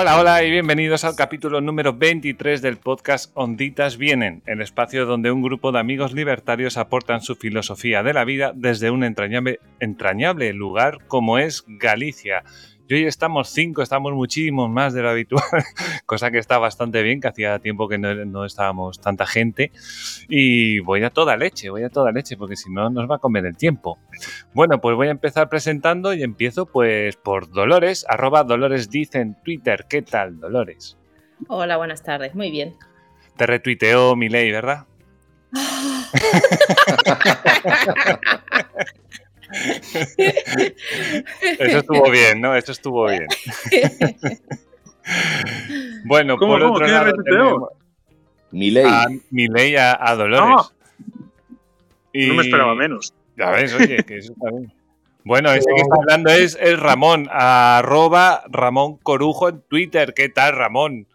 Hola, hola y bienvenidos al capítulo número 23 del podcast Onditas Vienen, el espacio donde un grupo de amigos libertarios aportan su filosofía de la vida desde un entrañable, entrañable lugar como es Galicia. Y hoy estamos cinco, estamos muchísimos más de lo habitual, cosa que está bastante bien, que hacía tiempo que no, estábamos tanta gente. Y voy a toda leche, voy a toda leche, porque si no nos va a comer el tiempo. Bueno, pues voy a empezar presentando y empiezo pues por Dolores, arroba Dolores dice en Twitter. ¿Qué tal, Dolores? Hola, buenas tardes, muy bien. Te retuiteó mi ley, ¿verdad? Eso estuvo bien, ¿no? Eso estuvo bien. bueno, por otro lado tenemos mi ley. A, mi ley a, Dolores. No me esperaba menos. Ya ves, oye, que eso está bien. Bueno, ese que está hablando es, el Ramón, arroba Ramón Corujo en Twitter. ¿Qué tal, Ramón?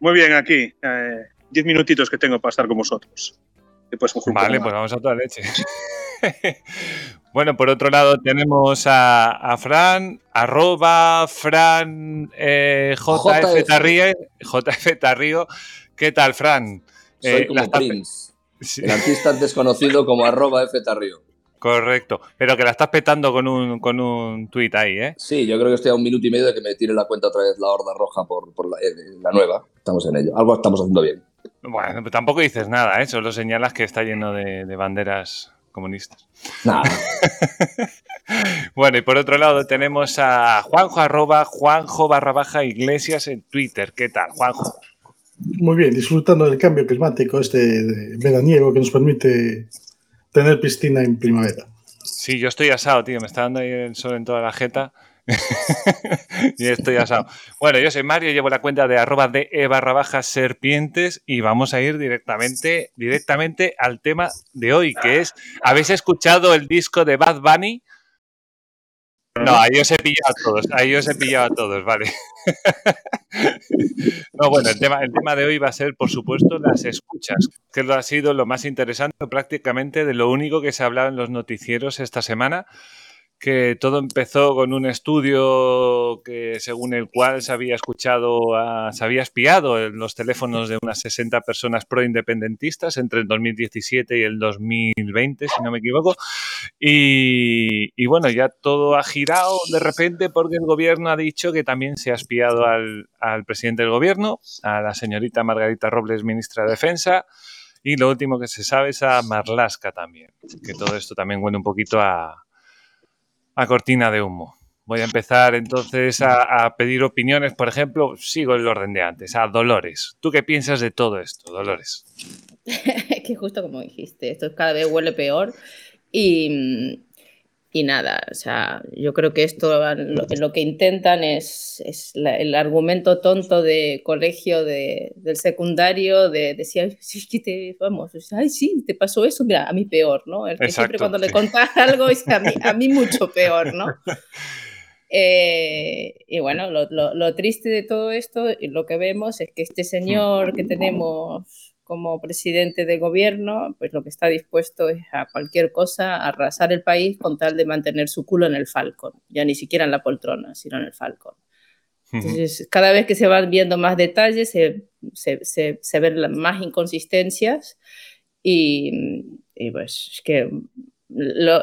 Muy bien, aquí. Eh, diez minutitos que tengo para estar con vosotros. vale, pues vamos a toda leche. Bueno, por otro lado tenemos a, Fran, arroba Fran eh, JF, Tarrío, ¿Qué tal, Fran? Soy eh, como Prince, el artista desconocido como arroba F Tarrío. Correcto, pero que la estás petando con un, con un tuit ahí, ¿eh? Sí, yo creo que estoy a un minuto y medio de que me tire la cuenta otra vez la horda roja por, eh, la, nueva. Estamos en ello. Algo estamos haciendo bien. Bueno, pero tampoco dices nada, ¿eh? Solo señalas que está lleno de banderas comunistas. bueno, y por otro lado tenemos a Juanjo arroba Juanjo barra baja Iglesias en Twitter. ¿Qué tal, Juanjo? Muy bien, disfrutando del cambio climático este veraniego que nos permite tener piscina en primavera. Sí, yo estoy asado, tío. Me está dando ahí el sol en toda la jeta. y estoy asado. Bueno, yo soy Mario, llevo la cuenta de arroba de e barra baja serpientes y vamos a ir directamente, directamente al tema de hoy, que es, ¿habéis escuchado el disco de Bad Bunny? No, ahí os he pillado a todos, ahí os he pillado a todos, vale. No, bueno, el tema, el tema de hoy va a ser, por supuesto, las escuchas, que ha sido lo más interesante prácticamente de lo único que se ha hablado en los noticieros esta semana que todo empezó con un estudio que según el cual se había escuchado, se había espiado en los teléfonos de unas 60 personas pro-independentistas entre el 2017 y el 2020, si no me equivoco. Y, bueno, ya todo ha girado de repente porque el gobierno ha dicho que también se ha espiado al, al presidente del gobierno, a la señorita Margarita Robles, ministra de Defensa. Y lo último que se sabe es a Marlaska también, que todo esto también huele un poquito a, a cortina de humo. Voy a empezar entonces a, pedir opiniones. Por ejemplo, sigo el orden de antes, a Dolores. ¿Tú qué piensas de todo esto, Dolores? que justo como dijiste, esto cada vez huele peor y y nada, o sea, yo creo que esto lo, que intentan es, es el argumento tonto de colegio de, del secundario de decir, sí, que te, vamos, ay, sí, te pasó eso, mira, a mí peor, ¿no? El que siempre cuando le contás algo es a mí, a mí mucho peor, ¿no? Eh, y bueno, lo, lo, lo triste de todo esto, y lo que vemos es que este señor que tenemos como presidente de gobierno, pues lo que está dispuesto es a cualquier cosa, a arrasar el país con tal de mantener su culo en el Falcon, ya ni siquiera en la poltrona, sino en el Falcon. Entonces, cada vez que se van viendo más detalles, se, se, se, ven más inconsistencias y, y pues es que lo,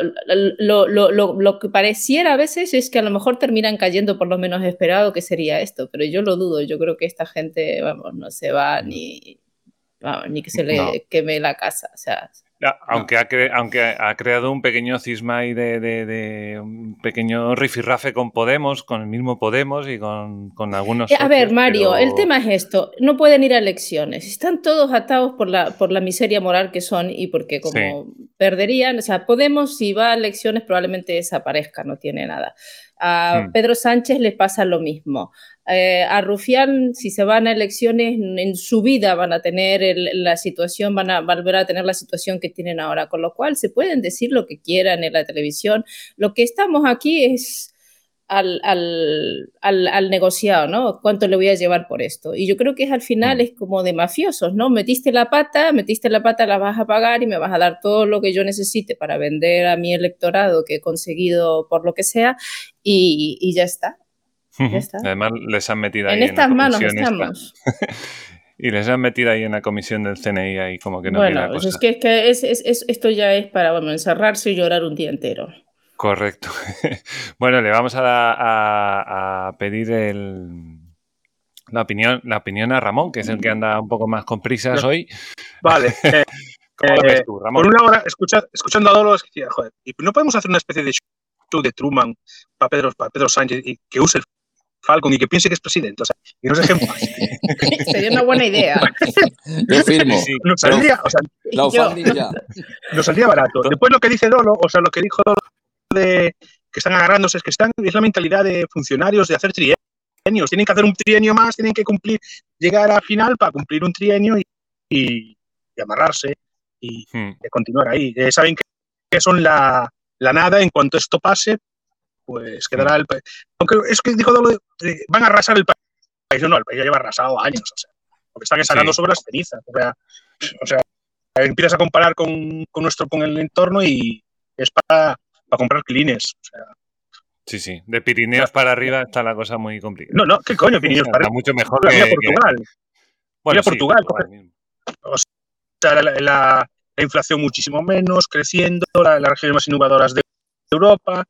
lo, lo, lo, que pareciera a veces es que a lo mejor terminan cayendo por lo menos esperado que sería esto, pero yo lo dudo, yo creo que esta gente, vamos, no se va ni, ni que se le queme la casa. O sea, aunque, ha aunque ha creado un pequeño cisma y de, de, un pequeño rifirrafe con Podemos, con el mismo Podemos y con, con algunos. a ver, Mario, el tema es esto: no pueden ir a elecciones. Están todos atados por la, por la miseria moral que son y porque, como perderían, o sea, Podemos, si va a elecciones, probablemente desaparezca, no tiene nada. A hmm. Pedro Sánchez le pasa lo mismo. Eh, a Rufián, si se van a elecciones, en su vida van a tener la situación, van a volver a tener la situación que tienen ahora, con lo cual se pueden decir lo que quieran en la televisión. Lo que estamos aquí es al, al, al, negociado, ¿no? ¿Cuánto le voy a llevar por esto? Y yo creo que es al final mm. es como de mafiosos, ¿no? Metiste la pata, metiste la pata, la vas a pagar y me vas a dar todo lo que yo necesite para vender a mi electorado que he conseguido por lo que sea y, y ya está. Está. Además, les han metido ahí En estas la manos esta. estamos. Y les han metido ahí en la comisión del CNI ahí como que no viene bueno, la pues cosa. es que, es que es- es- es- esto ya es para bueno, encerrarse y llorar un día entero. Correcto. bueno, le vamos a, a- a pedir el, la, opinión, la opinión a Ramón, que es el que anda un poco más con prisas hoy. Vale. eh, ¿Cómo lo eh, ves tú, Ramón? por una hora, escucha- escuchando a Dolo, es que decía, joder, ¿y no podemos hacer una especie de show de Truman para Pedro, para Pedro Sánchez y que use el Falcon y que piense que es presidente? O sea, y nos dejemos. Sería una buena idea. Yo firmo. Sí. Nos saldría, o sea, No, Yo- funding ya. nos saldría barato. Después lo que dice Dolo, o sea, lo que dijo Dolo de que están agarrándose es que están, es la mentalidad de funcionarios de hacer trienios. Tienen que hacer un trienio más, tienen que cumplir, llegar al final para cumplir un trienio y, y- y amarrarse y, Hmm. de continuar ahí. Eh, saben que, que son la, la nada, en cuanto esto pase, pues quedará el país. Aunque es que dijo eh, van a arrasar el pa- país. No, no, el país ya lleva arrasado años, o sea, porque están sacando Sí. sobre las cenizas. O sea, o sea, empiezas a comparar con, con nuestro, con el entorno y es para, para comprar clines. O sea, Sí, sí. De Pirineos para arriba está la cosa muy complicada. no, no, ¿qué coño? Pirineos para está mucho mejor arriba? que, Portugal. Bueno, Mira Portugal. O sea, la, la- la inflación muchísimo menos, creciendo, la- las regiones más innovadoras de Europa.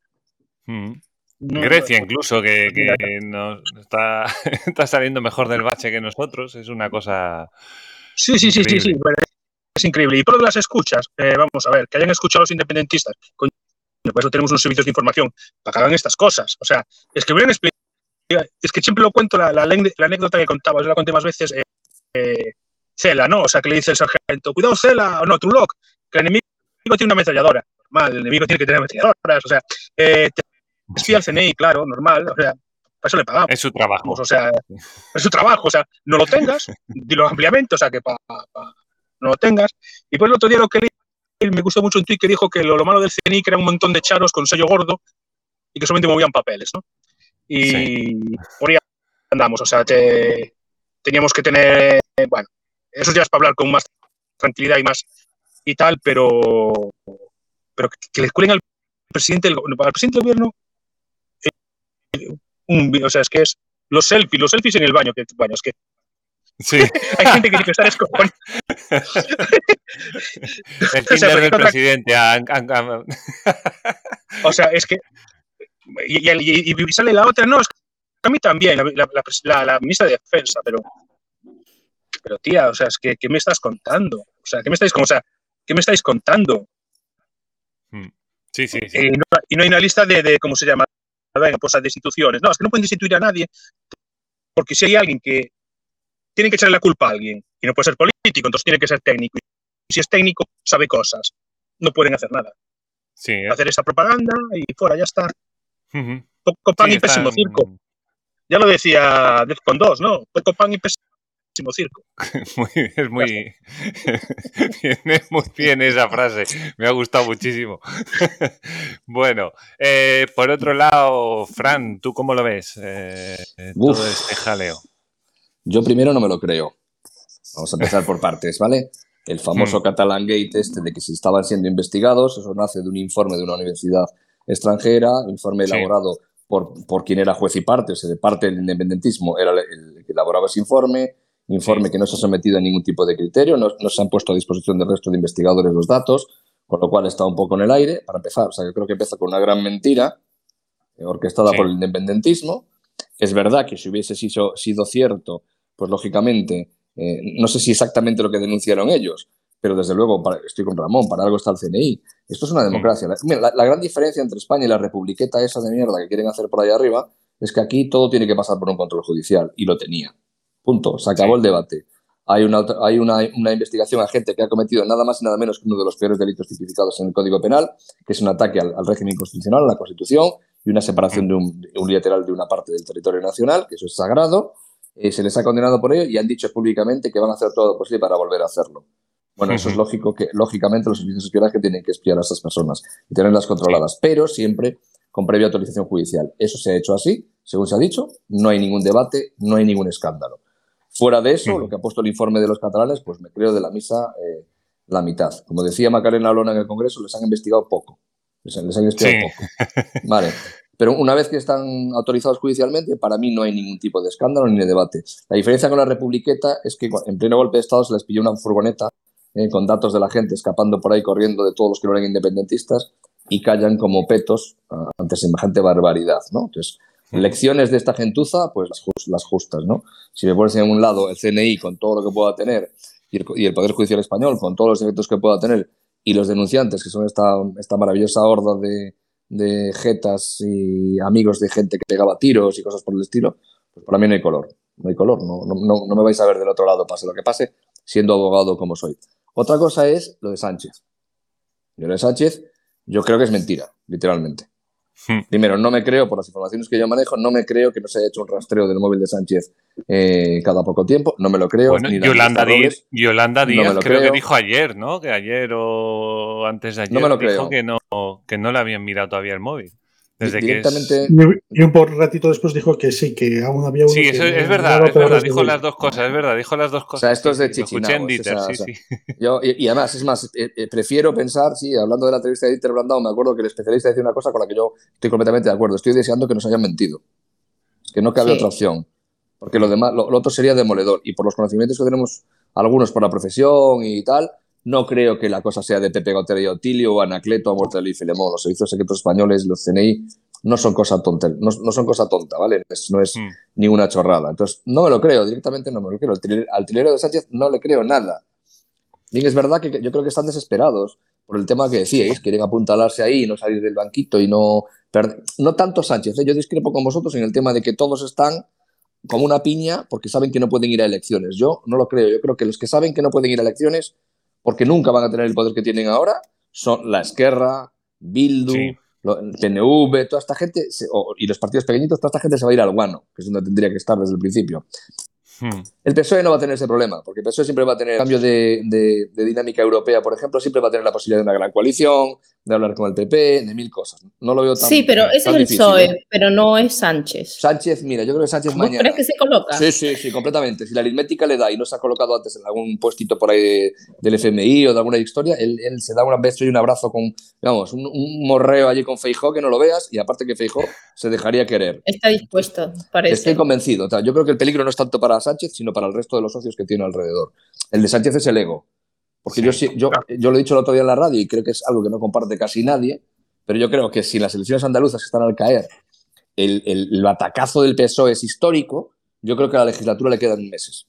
Mm. No, Grecia incluso, que, que nos está, está saliendo mejor del bache que nosotros, es una cosa... Sí, sí, sí, sí, sí. Bueno, Es increíble. Y por lo de las escuchas, eh, vamos a ver, que hayan escuchado a los independentistas. Por eso tenemos unos servicios de información para que hagan estas cosas. O sea, es que hubieran explicado. Es que siempre lo cuento, la, la, la anécdota que contaba, yo la conté más veces. eh, eh, Cela, ¿no? O sea, que le dice el sargento, cuidado, Cela, o no, Truloc, que el enemigo tiene una ametralladora. Normal, el enemigo tiene que tener ametralladoras. O sea, eh, te espía al CNI, claro, normal. O sea, para eso le pagamos. Es su trabajo. O sea, es su trabajo, o sea, no lo tengas, dilo ampliamente, o sea, que pa, pa- no lo tengas. Y pues el otro día lo que leí, me gustó mucho un tuit que dijo que lo, lo malo del CNI que era un montón de charos con sello gordo y que solamente movían papeles, ¿no? Y por ahí andamos, o sea, te- teníamos que tener, bueno, eso ya es para hablar con más tranquilidad y más y tal, pero, pero que, que le cuelen al presidente del, al presidente del gobierno un, o sea, es que es los selfies, los selfies en el baño, que bueno, es que Sí, hay gente que tiene que estar escojonada. el O sea, Tinder del presidente. ah, O sea, es que. Y, y- y- sale la otra, no, es que a mí también, la, la- la pres- la- la ministra de Defensa, pero. Pero tía, o sea, es que, ¿qué me estás contando? O sea, ¿qué me estáis, o sea, ¿qué me estáis contando? Sí, sí, sí. Eh, y, no, y no hay una lista de, de ¿cómo se llama? Venga, pues de instituciones. No, es que no pueden destituir a nadie, porque si hay alguien que tiene que echarle la culpa a alguien, y no puede ser político, entonces tiene que ser técnico. Y si es técnico, sabe cosas. No pueden hacer nada. sí eh. Hacer esa propaganda y fuera, ya está. Ujú. Poco pan Sí, y pésimo están- circo. Ya lo decía Defcon 2, ¿no? Poco pan y pésimo circo. Muy, es muy. Viene muy bien esa frase. Me ha gustado muchísimo. bueno, eh, por otro lado, Fran, ¿tú cómo lo ves? Eh, eh, todo este jaleo. Yo primero no me lo creo. Vamos a empezar por partes, ¿vale? El famoso Hmm. Catalan Gate este de que si estaban siendo investigados, eso nace de un informe de una universidad extranjera, informe Sí. elaborado por, por quien era juez y parte, o sea, de parte del independentismo era el, el que elaboraba ese informe, informe que no se ha sometido a ningún tipo de criterio, no, no se han puesto a disposición del resto de investigadores los datos, con lo cual está un poco en el aire, para empezar. O sea, yo creo que empieza con una gran mentira, eh, orquestada Sí. por el independentismo. Es verdad que si hubiese sido, sido cierto, pues lógicamente, eh, no sé si exactamente lo que denunciaron ellos, pero desde luego para- estoy con Ramón, para algo está el CNI. Esto es una democracia. Mira, la- la gran diferencia entre España y la republiqueta esa de mierda que quieren hacer por ahí arriba es que aquí todo tiene que pasar por un control judicial y lo tenía. Punto. Se acabó Sí. el debate. Hay, una, hay una, una investigación a gente que ha cometido nada más y nada menos que uno de los peores delitos tipificados en el Código Penal, que es un ataque al, al régimen constitucional, a la Constitución, y una separación de un, unilateral de una parte del territorio nacional, que eso es sagrado. Eh, se les ha condenado por ello y han dicho públicamente que van a hacer todo lo posible para volver a hacerlo. Bueno, eso es lógico que, lógicamente, los servicios de espionaje tienen que espiar a esas personas y tenerlas controladas, pero siempre con previa autorización judicial. Eso se ha hecho así, según se ha dicho, no hay ningún debate, no hay ningún escándalo. Fuera de eso, lo que ha puesto el informe de los catalanes, pues me creo de la misa eh, la mitad. Como decía Macarena Lona en el Congreso, les han investigado poco. Les han, les han investigado Sí. poco. Vale. Pero una vez que están autorizados judicialmente, para mí no hay ningún tipo de escándalo ni de debate. La diferencia con la Republiqueta es que en pleno golpe de Estado se les pilló una furgoneta eh, con datos de la gente escapando por ahí corriendo de todos los que no eran independentistas y callan como petos ante semejante barbaridad, ¿no? Entonces, lecciones de esta gentuza, pues las, justas, ¿no? Si me pones en un lado el CNI con todo lo que pueda tener y el, Poder Judicial Español con todos los efectos que pueda tener y los denunciantes, que son esta, esta maravillosa horda de, de jetas y amigos de gente que pegaba tiros y cosas por el estilo, pues para mí no hay color. No hay color, no, no, no me vais a ver del otro lado, pase lo que pase, siendo abogado como soy. Otra cosa es lo de Sánchez. Lo de Sánchez, yo creo que es mentira, literalmente. Hmm. Primero, no me creo, por las informaciones que yo manejo, no me creo que no se haya hecho un rastreo del móvil de Sánchez eh, cada poco tiempo. No me lo creo. Bueno, ni Yolanda, Díaz, Yolanda Díaz no creo, creo, que dijo ayer, ¿no? Que ayer o antes de ayer no me lo dijo creo. que no, que no le habían mirado todavía el móvil. Desde Directamente. Que es... Y un por ratito después dijo que sí, que aún había uno. Sí, eso que es verdad, es verdad. Dijo las dos cosas, es verdad. Dijo las dos cosas. O sea, esto es de Chichinabo. Escuché en Dieter, o sea, sí, o sea, sí. Yo, y, y, además, es más, eh, eh, prefiero pensar, sí, hablando de la entrevista de Dieter Blandao, me acuerdo que el especialista decía una cosa con la que yo estoy completamente de acuerdo. Estoy deseando que nos hayan mentido. Que no cabe Sí. otra opción. Porque lo demás, lo, lo otro sería demoledor. Y por los conocimientos que tenemos algunos por la profesión y tal, no creo que la cosa sea de Pepe Gotera y Otilio o Anacleto o Mortelli y Filemón. Los servicios secretos españoles, los CNI, no son cosa tonta, no, no son cosa tonta, ¿vale? Es- no es Mm. ninguna chorrada. Entonces, no me lo creo, directamente no me lo creo. Al trilero, al trilero de Sánchez no le creo nada. Bien, es verdad que que yo creo que están desesperados por el tema que decíais, quieren apuntalarse ahí y no salir del banquito y no perder. No tanto Sánchez, ¿eh? yo discrepo con vosotros en el tema de que todos están como una piña porque saben que no pueden ir a elecciones. Yo no lo creo. Yo creo que los que saben que no pueden ir a elecciones porque nunca van a tener el poder que tienen ahora son la Esquerra, Bildu, Sí. PNV, toda esta gente, se- o- y los partidos pequeñitos, toda esta gente se va a ir al guano, que es donde tendría que estar desde el principio. Hmm. El PSOE no va a tener ese problema, porque el PSOE siempre va a tener cambio de, de- de dinámica europea, por ejemplo, siempre va a tener la posibilidad de una gran coalición, de hablar con el PP, de mil cosas. No lo veo tan Sí, pero ese es el difícil, PSOE, ¿eh? pero no es Sánchez. Sánchez, mira, yo creo que Sánchez ¿Vos mañana. crees que se coloca? Sí, sí, sí, completamente. Si la aritmética le da y no se ha colocado antes en algún puestito por ahí de- del FMI o de alguna historia, él, él se da un beso y un abrazo con, vamos, un, un morreo allí con Feijó que no lo veas y aparte que Feijó se dejaría querer. Está dispuesto, parece. Estoy convencido. O sea, yo creo que el peligro no es tanto para Sánchez, sino para el resto de los socios que tiene alrededor. El de Sánchez es el ego. Porque Sí, yo, sí- yo, yo lo he dicho el otro día en la radio y creo que es algo que no comparte casi nadie, pero yo creo que si las elecciones andaluzas están al caer, el, el, el batacazo del PSOE es histórico, yo creo que a la legislatura le quedan meses.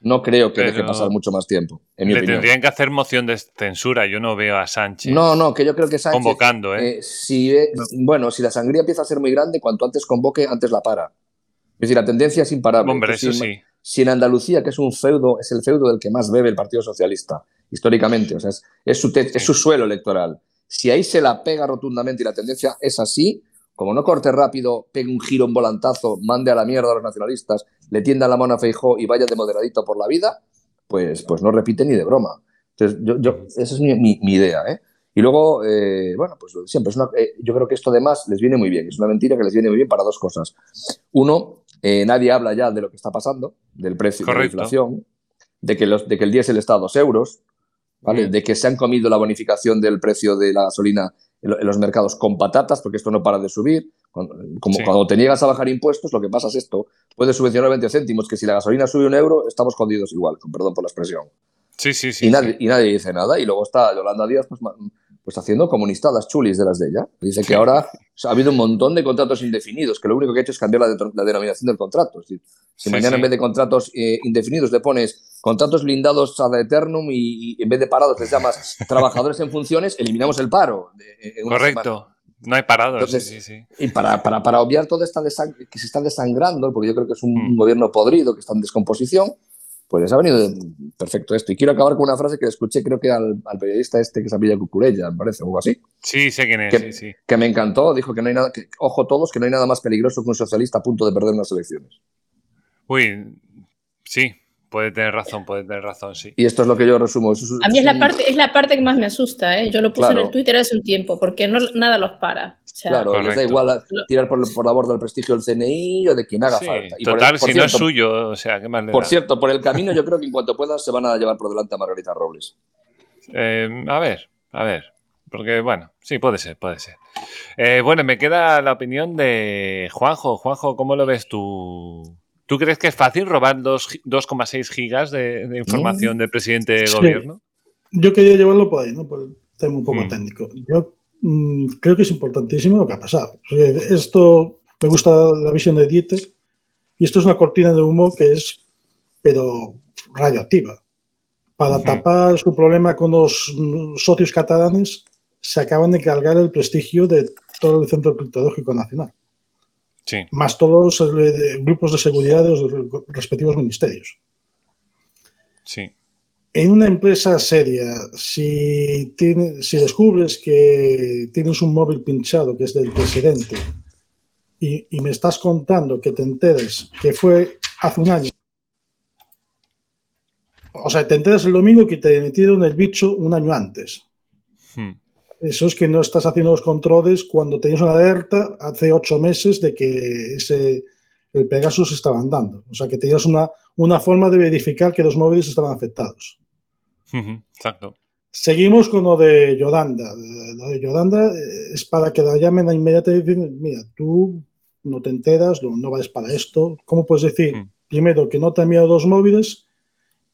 No creo que deje pasar mucho más tiempo, en mi Le opinión. tendrían que hacer moción de censura. Yo no veo a Sánchez No, no, que yo creo que Sánchez. convocando, ¿eh? Eh, si, eh, bueno, si la sangría empieza a ser muy grande, cuanto antes convoque, antes la para. Es decir, la tendencia es imparable. Hombre, eso sí. Si en Andalucía, que es un feudo, es el feudo del que más bebe el Partido Socialista, históricamente, o sea, es, su, suelo electoral. Si ahí se la pega rotundamente y la tendencia es así, como no corte rápido, pegue un giro, un volantazo, mande a la mierda a los nacionalistas, le tienda la mano a Feijó y vaya de moderadito por la vida, pues, pues no repite ni de broma. Entonces, yo, yo- esa es mi, idea, ¿eh? Y luego, eh, bueno, pues siempre. Es eh, yo creo que esto además les viene muy bien. Es una mentira que les viene muy bien para dos cosas. Uno, eh, nadie habla ya de lo que está pasando, del precio de la inflación, de que, los, de que el diésel está a dos euros, ¿vale? Mm. de que se han comido la bonificación del precio de la gasolina en, lo- en los mercados con patatas, porque esto no para de subir. Cuando, como Sí. cuando te niegas a bajar impuestos, lo que pasa es esto. Puedes subvencionar 20 céntimos, que si la gasolina sube un euro, estamos jodidos igual, con perdón por la expresión Sí, sí, sí. y, nadie, sí. y nadie dice nada. Y luego está Yolanda Díaz pues, pues haciendo comunistadas chulis de las de ella. Dice que ahora o sea, ha habido un montón de contratos indefinidos, que lo único que ha hecho es cambiar la, de- la denominación del contrato. Es decir, si Sí, mañana sí. en vez de contratos eh, indefinidos le pones contratos blindados ad eternum y, y en vez de parados les llamas trabajadores en funciones, eliminamos el paro. de- semana. Correcto. No hay parado. Entonces, sí, sí, sí. Y para, para, para obviar toda esta que se está desangrando, porque yo creo que es un Mm. gobierno podrido, que está en descomposición, pues les ha venido perfecto esto. Y quiero acabar con una frase que escuché, creo que al, al periodista este que se apellida Cucurella, me parece, o algo así, Sí, sé quién es. Que- Sí, sí. que me encantó. Dijo que no hay nada, que, ojo todos, que no hay nada más peligroso que un socialista a punto de perder unas elecciones. Uy, sí. Puede tener razón, puede tener razón, sí. Y esto es lo que yo resumo. A mí es la un- parte, es la parte que más me asusta, ¿eh? Yo lo puse en el Twitter hace un tiempo, porque no, nada los para. O sea, Claro, les da Correcto. igual a- tirar por, por la borda el prestigio del CNI o de quien haga Sí, falta. Y por el- Total, por si no es suyo, o sea, ¿qué más le Por da? cierto, por el camino yo creo que en cuanto puedan se van a llevar por delante a Margarita Robles. Eh, a ver, a ver. porque bueno, sí, puede ser, puede ser. Eh, bueno, me queda la opinión de Juanjo. Juanjo, ¿cómo lo ves tú? ¿Tú crees que es fácil robar 2,6 gigas de, información del presidente de gobierno? Yo quería llevarlo por ahí, ¿no? Por el tema un poco mm. técnico. Yo mm, creo que es importantísimo lo que ha pasado. Esto, me gusta la visión de Dieter, y esto es una cortina de humo que es, pero radioactiva. Para tapar su problema con los socios catalanes, se acaban de cargar el prestigio de todo el Centro Criptológico Nacional. Sí. Más todos los eh, grupos de seguridad de los respectivos ministerios. Sí. En una empresa seria, si, si descubres que tienes un móvil pinchado que es del presidente y, y me estás contando que te enteres que fue hace un año o sea, te enteras el domingo que te metieron el bicho un año antes. Hmm. Eso es que no estás haciendo los controles cuando tenías una alerta hace ocho meses de que ese, el Pegasus estaba andando. O sea, que tenías una, una forma de verificar que los móviles estaban afectados. Exacto. Seguimos con lo de Yodanda. Lo de Yodanda es para que la llamen a inmediata y dicen, mira, tú no te enteras, no, no vales para esto. ¿Cómo puedes decir, hmm. primero, que no te han enviado dos móviles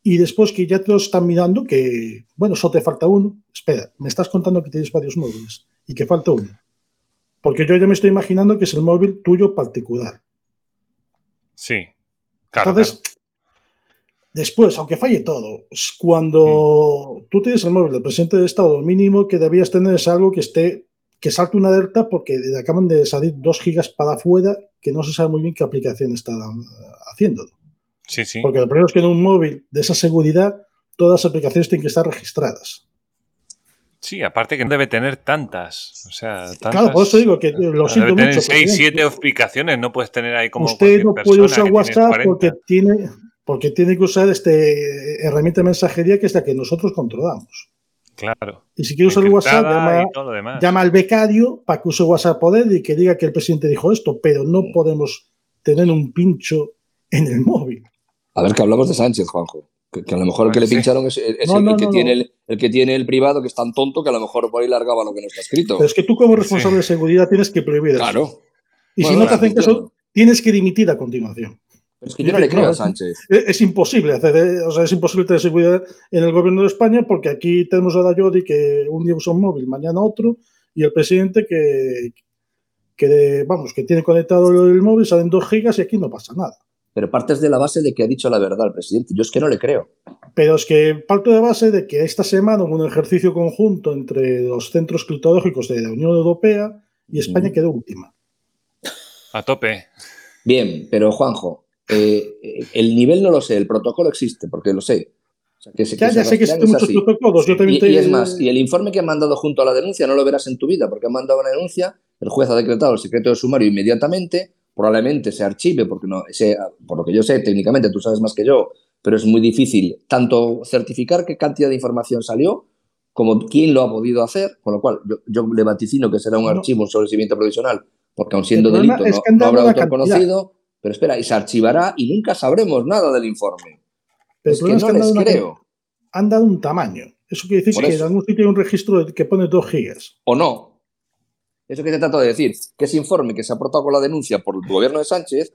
y después que ya te lo están mirando, que, bueno, solo te falta uno. Espera, me estás contando que tienes varios móviles y que falta uno. Porque yo ya me estoy imaginando que es el móvil tuyo particular. Sí. Claro, Entonces, después, aunque falle todo, cuando mm. tú tienes el móvil del presidente de Estado, lo mínimo que debías tener es algo que esté que salte una alerta porque acaban de salir dos gigas para afuera que no se sabe muy bien qué aplicación está haciéndolo. Porque el problema es que en un móvil de esa seguridad todas las aplicaciones tienen que estar registradas. Sí, aparte que no debe tener tantas. O sea, tantas, claro, por eso digo que lo siento debe tener 6, 7 aplicaciones, no puedes tener ahí como. Usted no puede usar WhatsApp porque tiene, porque tiene que usar este herramienta de mensajería que es la que nosotros controlamos. Claro. Y si quiere usar WhatsApp, llama, llama, al becario para que use WhatsApp poder y que diga que el presidente dijo esto, pero no podemos tener un pincho en el móvil. A ver, que hablamos de Sánchez, Juanjo. Que, a lo mejor el que le pincharon es, el, que tiene el, que tiene el privado, que es tan tonto que a lo mejor por ahí largaba lo que no está escrito. Pero es que tú, como responsable de seguridad, tienes que prohibir eso. Claro. Y si no te hacen caso, tienes que dimitir a continuación. Pero es que yo no le creo a Sánchez. Es, imposible hacer, eh, o sea, es imposible tener seguridad en el gobierno de España porque aquí tenemos a Dayodi que un día usa un móvil, mañana otro, y el presidente que, que vamos, que tiene conectado el móvil, salen dos gigas y aquí no pasa nada pero partes de la base de que ha dicho la verdad el presidente. Yo es que no le creo. Pero es que parto de base de que esta semana hubo un ejercicio conjunto entre los centros criptológicos de la Unión Europea y España quedó última. A tope. Bien, pero Juanjo, eh, el nivel no lo sé, el protocolo existe, porque lo sé. ya, sé que existen muchos protocolos. y, es más, y el informe que han mandado junto a la denuncia no lo verás en tu vida, porque han mandado una denuncia, el juez ha decretado el secreto de sumario inmediatamente, probablemente se archive, porque no, por lo que yo sé, técnicamente tú sabes más que yo, pero es muy difícil tanto certificar qué cantidad de información salió como quién lo ha podido hacer, con lo cual yo, le vaticino que será un archivo, un sobrecimiento provisional, porque aun siendo delito no, habrá autor conocido, pero espera, y se archivará y nunca sabremos nada del informe. Pero es que no les creo. Han dado un tamaño. Eso quiere decir que en algún sitio hay un registro que pone 2 gigas. O no, eso que te trato de decir, que ese informe que se ha aportado con la denuncia por el gobierno de Sánchez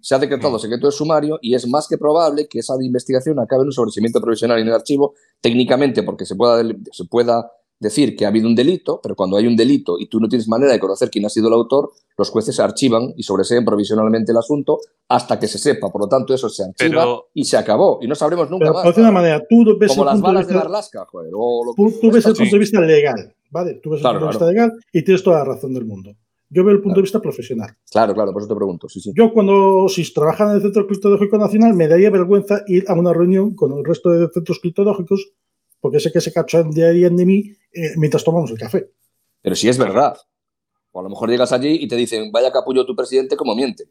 se ha decretado secreto de sumario y es más que probable que esa investigación acabe en un sobrecimiento provisional en el archivo, técnicamente porque se pueda, se pueda decir que ha habido un delito, pero cuando hay un delito y tú no tienes manera de conocer quién ha sido el autor, los jueces archivan y sobreseen provisionalmente el asunto hasta que se sepa. Por lo tanto, eso se archiva y se acabó. Y no sabremos nunca más. De una manera, tú ves Como las balas de, Barlasca, joder. tú, ves el punto de vista legal, ¿vale? Tú ves el punto de vista legal y tienes toda la razón del mundo. Yo veo el punto de vista profesional. Claro, claro, por eso te pregunto. Sí, sí. Yo cuando, si trabajara en el Centro Criptológico Nacional, me daría vergüenza ir a una reunión con el resto de centros criptológicos porque sé que se cachan de de mí eh, mientras tomamos el café. Pero si es verdad. O a lo mejor llegas allí y te dicen, vaya capullo tu presidente, como miente.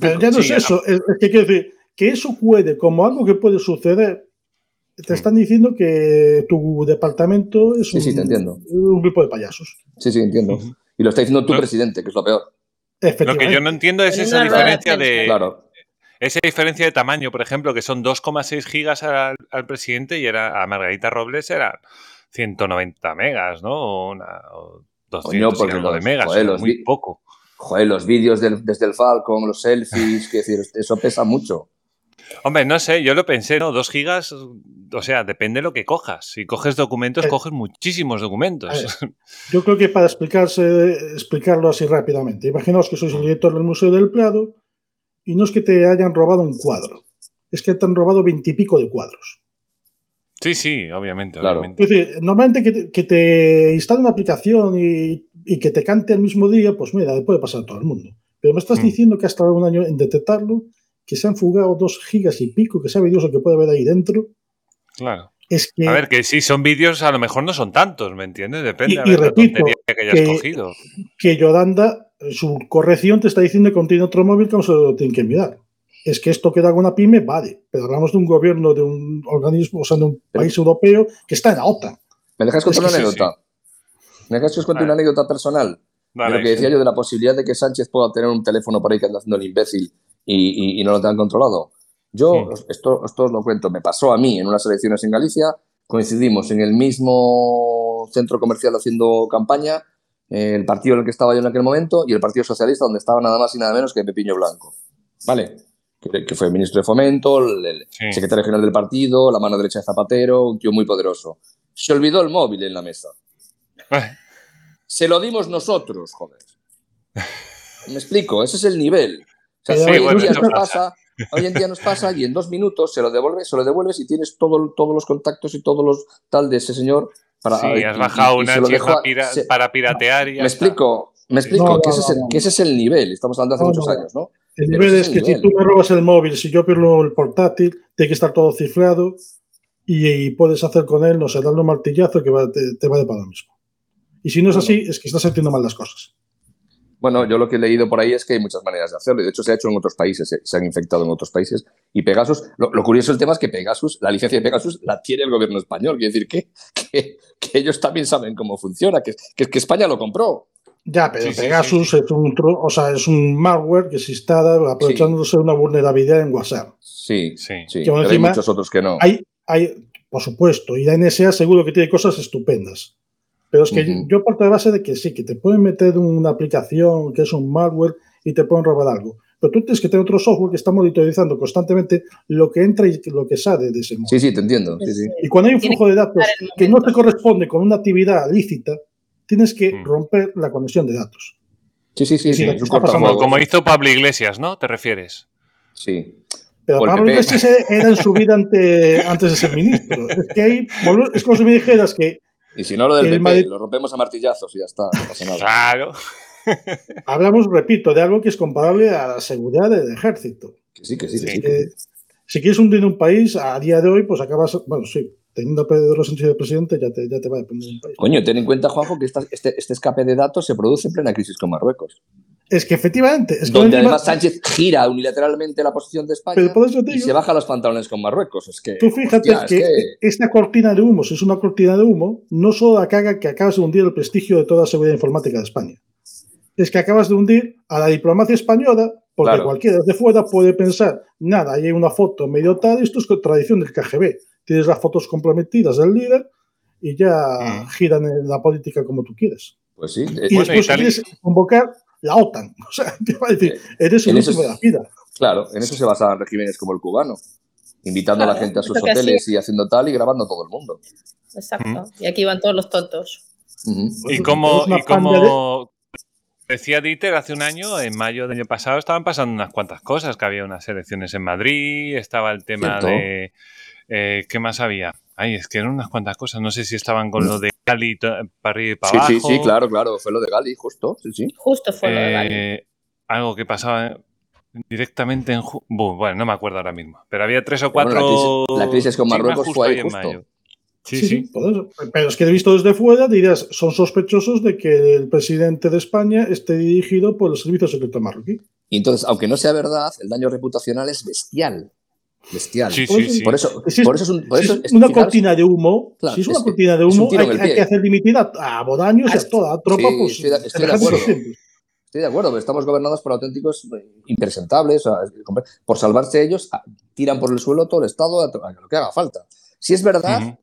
Pero ya no es eso. Es, que quiero decir, que eso puede, como algo que puede suceder, te están diciendo que tu departamento es un, grupo de payasos. Sí, sí, entiendo. Y lo está diciendo tu presidente, que es lo peor. Lo que yo no entiendo es esa diferencia de. Claro. Esa diferencia de tamaño, por ejemplo, que son 2,6 gigas al, presidente y era, a Margarita Robles era 190 megas, ¿no? O, una, o 200 Coño, porque y algo de megas, joder, o los muy poco. Joder, los vídeos del- desde el Falcon, los selfies, que decir, eso pesa mucho. Hombre, no sé, yo lo pensé, ¿no? 2 gigas, o sea, depende de lo que cojas. Si coges documentos, Eh, coges muchísimos documentos. ver. Yo creo que para explicarse, explicarlo así rápidamente, imaginaos que sois el director del Museo del Prado y no es que te hayan robado un cuadro, es que te han robado veintipico de cuadros. sí, sí, obviamente, Claro. obviamente. Es decir, normalmente que te, que te instale una aplicación y, y que te cante el mismo día, pues mira, le puede pasar a todo el mundo. Pero me estás Mm. diciendo que has tardado un año en detectarlo, que se han fugado dos gigas y pico, que sabe Dios lo que puede haber ahí dentro. Claro. Es que A ver, que si son vídeos, a lo mejor no son tantos, ¿me entiendes? Depende Y- a y ver, la repito, tontería que hayas que- cogido. que Yolanda, su corrección te está diciendo que contiene otro móvil que no se lo tienen que mirar. Es que esto que da una pyme, vale, pero hablamos de un gobierno, de un organismo, o sea, de un país europeo que está en la OTAN. ¿Me dejas contar Es una sí, anécdota? ¿Me dejas que os cuente Vale. una anécdota personal? Vale, de lo que decía yo de la posibilidad de que Sánchez pueda tener un teléfono por ahí que anda haciendo el imbécil y, y- y no lo tengan controlado. Yo, esto, esto os lo cuento, me pasó a mí en unas elecciones en Galicia, coincidimos en el mismo centro comercial haciendo campaña, eh, el partido en el que estaba yo en aquel momento y el Partido Socialista, donde estaba nada más y nada menos que Pepiño Blanco. ¿Vale? Que, fue ministro de Fomento, el, el Sí. secretario general del partido, la mano derecha de Zapatero, un tío muy poderoso. Se olvidó el móvil en la mesa. Se lo dimos nosotros, joder. Me explico, ese es el nivel. O sea, Sí, hoy, en bueno, día eso nos pasa. pasa, hoy en día nos pasa y en dos minutos se lo devuelves, se lo devuelves y tienes todo, todos los contactos y todos los tal de ese señor para. Sí, y- has y- bajado y una a- pira- se- para piratear y Me está. explico, me explico No, que, ese es el, no. que ese es el nivel. Estamos hablando de hace No, muchos no. años, ¿no? El nivel es que si tú me robas el móvil, si yo pierdo el portátil, tiene que estar todo cifrado y, y puedes hacer con él, no sé, darle un martillazo que va- te, te vale para lo mismo. Y si no es Bueno. así, es que estás haciendo mal las cosas. Bueno, yo lo que he leído por ahí es que hay muchas maneras de hacerlo. y De hecho, se ha hecho en otros países, se, se han infectado en otros países. Y Pegasus, lo, lo curioso del tema es que Pegasus, la licencia de Pegasus, la tiene el gobierno español. Quiere decir que, que, que ellos también saben cómo funciona, que, que, que España lo compró. Ya, pero Sí, Pegasus sí, es un tro- o sea, es un malware que se está aprovechándose de una vulnerabilidad en WhatsApp. Sí, Sí. sí. Pero hay muchos otros que no. Hay, hay, por supuesto, y la NSA seguro que tiene cosas estupendas. Pero es que yo parto de base de que sí, que te pueden meter una aplicación que es un malware y te pueden robar algo. Pero tú tienes que tener otro software que está monitorizando constantemente lo que entra y lo que sale de ese móvil. Sí, sí, te entiendo. Sí, sí. Y cuando hay un flujo de datos que no te corresponde con una actividad lícita, tienes que Mm. romper la conexión de datos. Sí, sí, sí. Sí, Como, como hizo Pablo Iglesias, ¿no? ¿Te refieres? Sí. Pero Pablo. Iglesias era en su vida ante- antes de ser ministro. Es que ahí, es como si me dijeras que Y si no, lo del El PP, Madrid- lo rompemos a martillazos y ya está. No pasa nada. Claro. hablamos, repito, de algo que es comparable a la seguridad del ejército. Que sí, que sí, que Sí. sí. Que si quieres hundir un país, a día de hoy, pues acabas, bueno, sí, teniendo a Pedro Sánchez de presidente, ya te, ya te va a depender un país. Coño, ten en cuenta, Juanjo, que esta- este, este escape de datos se produce en plena crisis con Marruecos. Es que efectivamente, es que donde además Sánchez gira unilateralmente la posición de España pero por eso te y se baja los pantalones con Marruecos. Es que, tú fíjate hostia, es que, que- esta cortina de humo, si es una cortina de humo, no solo acaba que acabas de hundir el prestigio de toda la seguridad informática de España. Es que acabas de hundir a la diplomacia española, porque Claro. cualquiera de fuera puede pensar, nada, ahí hay una foto medio tal, esto es tradición del KGB. Tienes las fotos comprometidas del líder y ya Mm. giran en la política como tú quieres. Pues sí. Y eh, Bueno, después y tal- quieres convocar la OTAN. O sea, te va a decir, eres el en eso último de la fila. Claro, en eso se basaban regímenes como el cubano. Invitando a la gente a sus hoteles y haciendo tal y grabando a todo el mundo. Exacto. Y aquí van todos los tontos. Y Pues, como, y como panda decía Dieter hace un año, en mayo del año pasado, estaban pasando unas cuantas cosas, que había unas elecciones en Madrid, estaba el tema Cierto. de... eh, ¿Qué más había? Ay, es que eran unas cuantas cosas, no sé si estaban con lo de Cali to- para arriba para Sí, abajo. sí, sí, claro, claro. Fue lo de Gali, justo. Sí, sí. Justo fue lo de Gali. Eh, algo que pasaba directamente en... Bueno, no me acuerdo ahora mismo, pero había tres o Bueno, la cuatro... crisis- la crisis con Marruecos fue ahí en justo. mayo. Sí, Sí, eso. Pero es que visto desde fuera, dirías, son sospechosos de que el presidente de España esté dirigido por el servicio secreto marroquí. Y entonces, aunque no sea verdad, el daño reputacional es bestial. Bestial. Sí, Por sí, eso- sí. Por eso, Si es- por eso es un. Por si eso es es- una fijaros- cortina de humo, Claro, si es una cortina de un humo, hay, que hacer limitir a, a Bodaños y a toda la tropa. Sí, pues, estoy de- estoy acuerdo. Estoy de acuerdo, pero estamos gobernados por auténticos eh, impresentables. o sea, por salvarse ellos, ah, tiran por el suelo todo el Estado a, lo que haga falta. Si es verdad,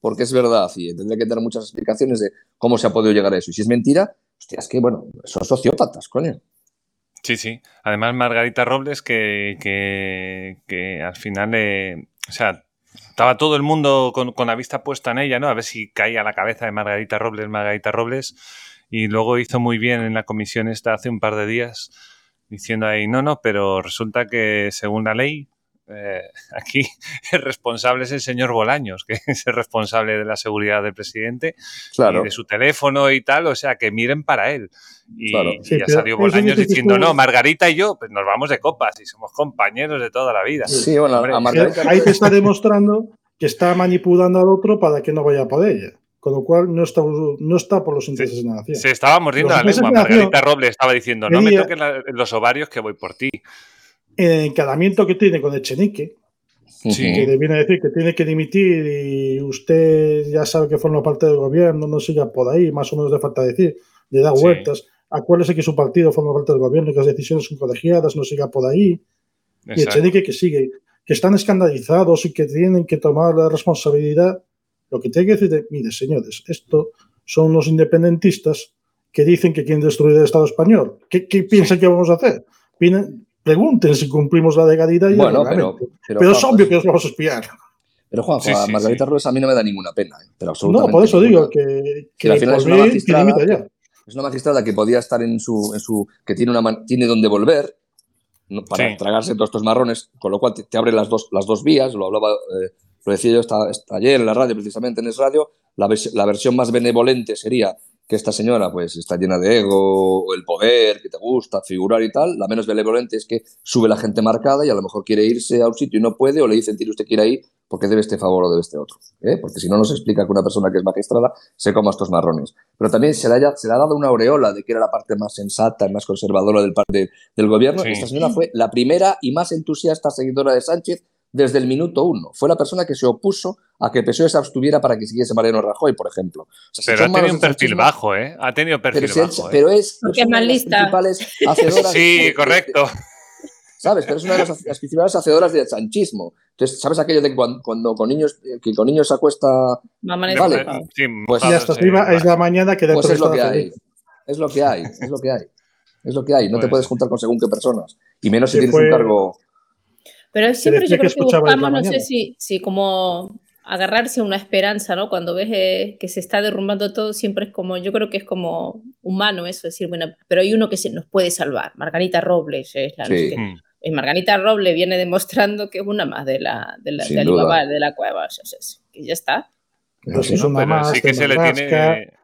porque es verdad y tendría que dar muchas explicaciones de cómo se ha podido llegar a eso. Y si es mentira, hostia, es que, bueno, son sociópatas, coño. Sí, sí. Además, Margarita Robles, que, que, al final, o sea, estaba todo el mundo con, con, la vista puesta en ella, ¿no? A ver si caía la cabeza de Margarita Robles, Margarita Robles. Y luego hizo muy bien en la comisión esta hace un par de días, diciendo ahí, no, no, pero resulta que según la ley, eh, aquí el responsable es el señor Bolaños, que es el responsable de la seguridad del presidente y de su teléfono y tal, o sea, que miren para él. Y, ya salió Bolaños diciendo, no, Margarita y yo pues nos vamos de copas y somos compañeros de toda la vida. Sí, bueno, a Margarita... Ahí te está demostrando que está manipulando al otro para que no vaya por ella. Con lo cual no está, no está por los intereses de la nación. Se estaba mordiendo la lengua. Margarita Robles estaba diciendo, no me toques los ovarios que voy por ti el encadamiento que tiene con Echenique, que le viene a decir que tiene que dimitir y usted ya sabe que forma parte del gobierno, no siga por ahí, más o menos de falta decir, le da vueltas. Acuérdese que su partido forma parte del gobierno y que las decisiones son colegiadas, no siga por ahí. Y Echenique que sigue, que están escandalizados y que tienen que tomar la responsabilidad. Lo que tiene que decir, mire, señores, esto son los independentistas que dicen que quieren destruir el Estado español. ¿Qué, piensan que vamos a hacer? Pregunten si cumplimos la legalidad. Bueno, pero, pero, es obvio que os vamos a espiar. Pero Juan, a Margarita Ruiz a mí no me da ninguna pena. ¿eh? Pero no, por eso digo que, que, al final es una magistrada. Es una magistrada que podía estar en su, en su que tiene una tiene donde volver para tragarse todos estos marrones, con lo cual te, abre las dos, las dos vías. Lo hablaba, eh, lo decía yo ayer en la radio, precisamente en Es Radio. La, la versión más benevolente sería que esta señora pues está llena de ego, el poder, que te gusta, figurar y tal, la menos benevolente es que sube la gente marcada y a lo mejor quiere irse a un sitio y no puede, o le dicen, tire usted quiere ir porque debe este favor o debe este otro. ¿eh? Porque si no, nos explica que una persona que es magistrada se coma estos marrones. Pero también se le, haya, se le ha dado una aureola de que era la parte más sensata y más conservadora del, parte del gobierno. Esta señora fue la primera y más entusiasta seguidora de Sánchez desde el minuto uno. Fue la persona que se opuso a que PSOE se abstuviera para que siguiese Mariano Rajoy, por ejemplo. pero ha tenido un perfil bajo, ¿eh? Ha tenido perfil pero bajo. ¿eh? Pero es, Porque es más lista. sí, correcto. ¿Sabes? Pero es una de las, principales hacedoras del sanchismo. Entonces, ¿sabes aquello de que cuando, con niños que con niños se acuesta. Vale, pues y hasta arriba es la mañana que pues es lo que hay. Es lo que hay, es lo que hay. Es lo que hay. No te pues puedes juntar con según qué personas. Y menos si tienes un cargo pero siempre yo creo que, buscamos, no sé si, si como agarrarse a una esperanza, ¿no? Cuando ves eh, que se está derrumbando todo, siempre es como, yo creo que es como humano eso, decir, bueno, pero hay uno que se nos puede salvar. Margarita Robles es la sí. que, Margarita Robles viene demostrando que es una más de la, de la, de Alibaba, de la cueva, o sea, que ya está. Pero, es una más, sí que se le tiene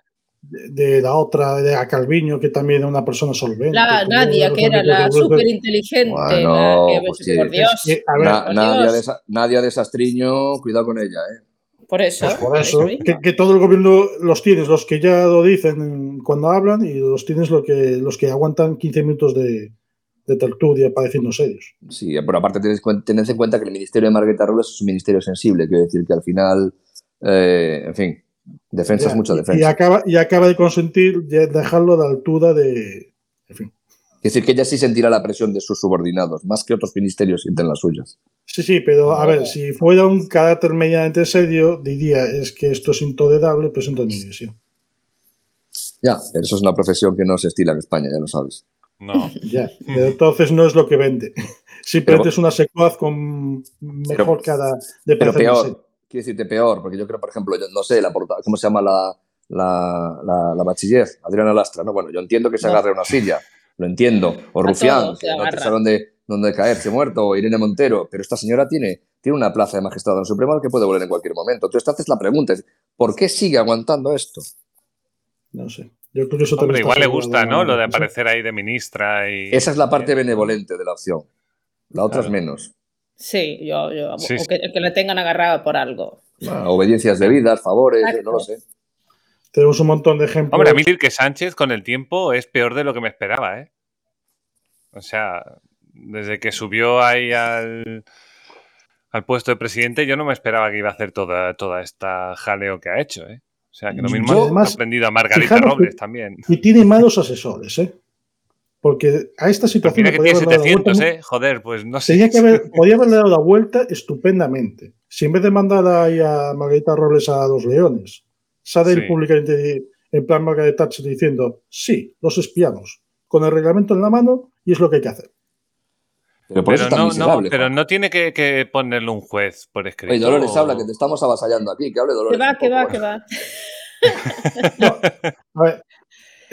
de, la otra, de a Calviño, que también era una persona solvente. La Nadia, que era la súper inteligente. Bueno, pues por Dios. Nadia, de, Sastriño, cuidado con ella, ¿eh? Por eso. Pues por eso, que, todo el gobierno los tienes, los que ya lo dicen cuando hablan, y los tienes lo que, los que aguantan 15 minutos de, de tertulia pareciéndose ellos. Sí, pero aparte tened en cuenta que el ministerio de Margarita Robles es un ministerio sensible, quiero decir que al final, eh, en fin, Defensa es mucha defensa. Y acaba, y acaba de consentir dejarlo de altura de. En fin. Es decir, que ella sí sentirá la presión de sus subordinados, más que otros ministerios sienten las suyas. Sí, sí, pero a ver, si fuera un carácter medianamente serio, diría es que esto es intolerable, presento mi dimisión. Ya, pero eso es una profesión que no se estila en España, ya lo sabes. No. ya, pero entonces no es lo que vende. Simplemente es una secuaz con mejor cara de Pero peor, quiero decirte peor, porque yo creo, por ejemplo, no sé, la ¿cómo se llama la, la, la, bachiller? Adriana Lastra, ¿no? Bueno, yo entiendo que se agarre a una silla, lo entiendo. O Rufián, que no sabe dónde, dónde caerse muerto, o Irene Montero, pero esta señora tiene, tiene una plaza de magistrado en Supremo que puede volver en cualquier momento. Entonces te haces la pregunta, ¿por qué sigue aguantando esto? No sé. Yo creo que eso Hombre, igual le gusta, ¿no? Lo de aparecer ahí de ministra y... Esa es la parte benevolente de la opción. La otra es menos. Sí, yo, yo que, le tengan agarrado por algo. obediencias debidas, favores, no lo sé. Tenemos un montón de ejemplos. Hombre, a mí decir que Sánchez con el tiempo es peor de lo que me esperaba, ¿eh? O sea, desde que subió ahí al, al puesto de presidente, yo no me esperaba que iba a hacer toda, toda esta jaleo que ha hecho, ¿eh? O sea, que lo mismo ha aprendido a Margarita Robles también. Y tiene malos asesores, ¿eh? Porque a esta situación. que tiene 700, ¿eh? Joder, pues no sé. Tenía que haber, podía haberle dado la vuelta estupendamente. si en vez de mandar ahí a Margarita Robles a los leones, sale el públicamente en plan Margaret Thatcher diciendo, sí, los espiamos, con el reglamento en la mano y es lo que hay que hacer. Pero, no, tiene que, ponerle un juez por escrito. Oye, Dolores, habla, que te estamos avasallando aquí. Que hable Dolores. Que va, que va, que va. a ver,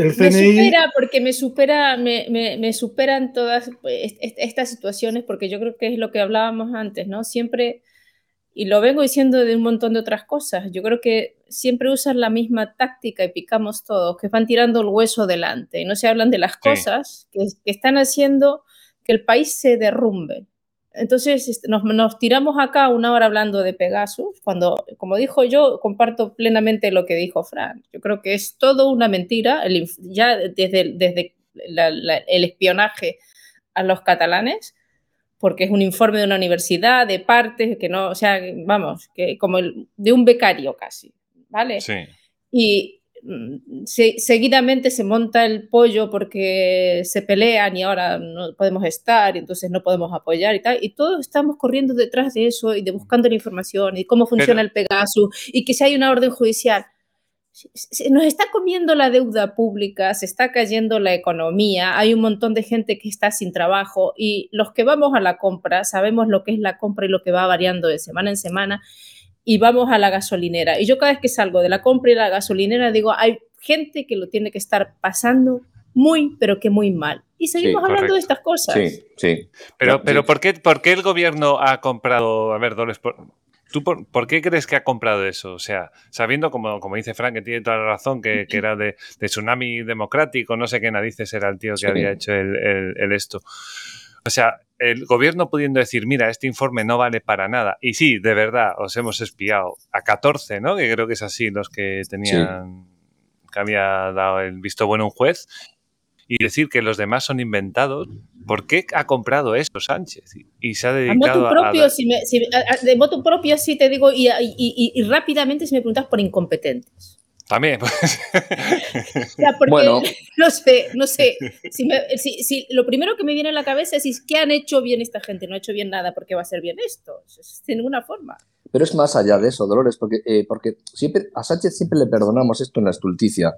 el CNI... Me supera porque me supera, me, me, superan todas pues, estas situaciones porque yo creo que es lo que hablábamos antes, ¿no? Siempre, y lo vengo diciendo de un montón de otras cosas, yo creo que siempre usan la misma táctica y picamos todos, que van tirando el hueso delante y no se hablan de las cosas que, que están haciendo que el país se derrumbe. Entonces este, nos, tiramos acá una hora hablando de Pegasus, cuando, como dijo yo, comparto plenamente lo que dijo Fran. Yo creo que es todo una mentira, ya desde, desde el espionaje a los catalanes, porque es un informe de una universidad, de partes, que no, o sea, vamos, que como de un becario casi, ¿vale? Sí. Y, Mm, seguidamente se monta el pollo porque se pelean y ahora no podemos estar y entonces no podemos apoyar y tal. Y todos estamos corriendo detrás de eso y de buscando la información y cómo funciona el Pegasus y que si hay una orden judicial. Se nos está comiendo la deuda pública, se está cayendo la economía, hay un montón de gente que está sin trabajo y los que vamos a la compra sabemos lo que es la compra y lo que va variando de semana en semana y vamos a la gasolinera. Y yo cada vez que salgo de la compra y la gasolinera digo, hay gente que lo tiene que estar pasando muy, pero que muy mal. Y seguimos hablando de estas cosas. Sí, sí. Pero, pero ¿por, qué, ¿por qué el gobierno ha comprado, a ver, Doles, ¿Tú por, qué crees que ha comprado eso? O sea, sabiendo, como, como dice Frank, que tiene toda la razón, que, era de, tsunami democrático, no sé qué narices era el tío que había hecho el, el, esto. O sea, el gobierno pudiendo decir, mira, este informe no vale para nada. Y sí, de verdad, os hemos espiado a 14, ¿no? Que creo que es así los que tenían, que había dado el visto bueno un juez. Y decir que los demás son inventados. ¿Por qué ha comprado eso Sánchez? Y se ha dedicado a... propio, de moto propio, sí te digo, y, y rápidamente si me preguntas por incompetentes. También. Pues. bueno. no sé, no sé. Si, lo primero que me viene a la cabeza es qué han hecho bien esta gente. No ha hecho bien nada, porque va a ser bien esto? De ninguna forma. Pero es más allá de eso, Dolores, porque, eh, porque siempre, a Sánchez siempre le perdonamos esto en la estulticia.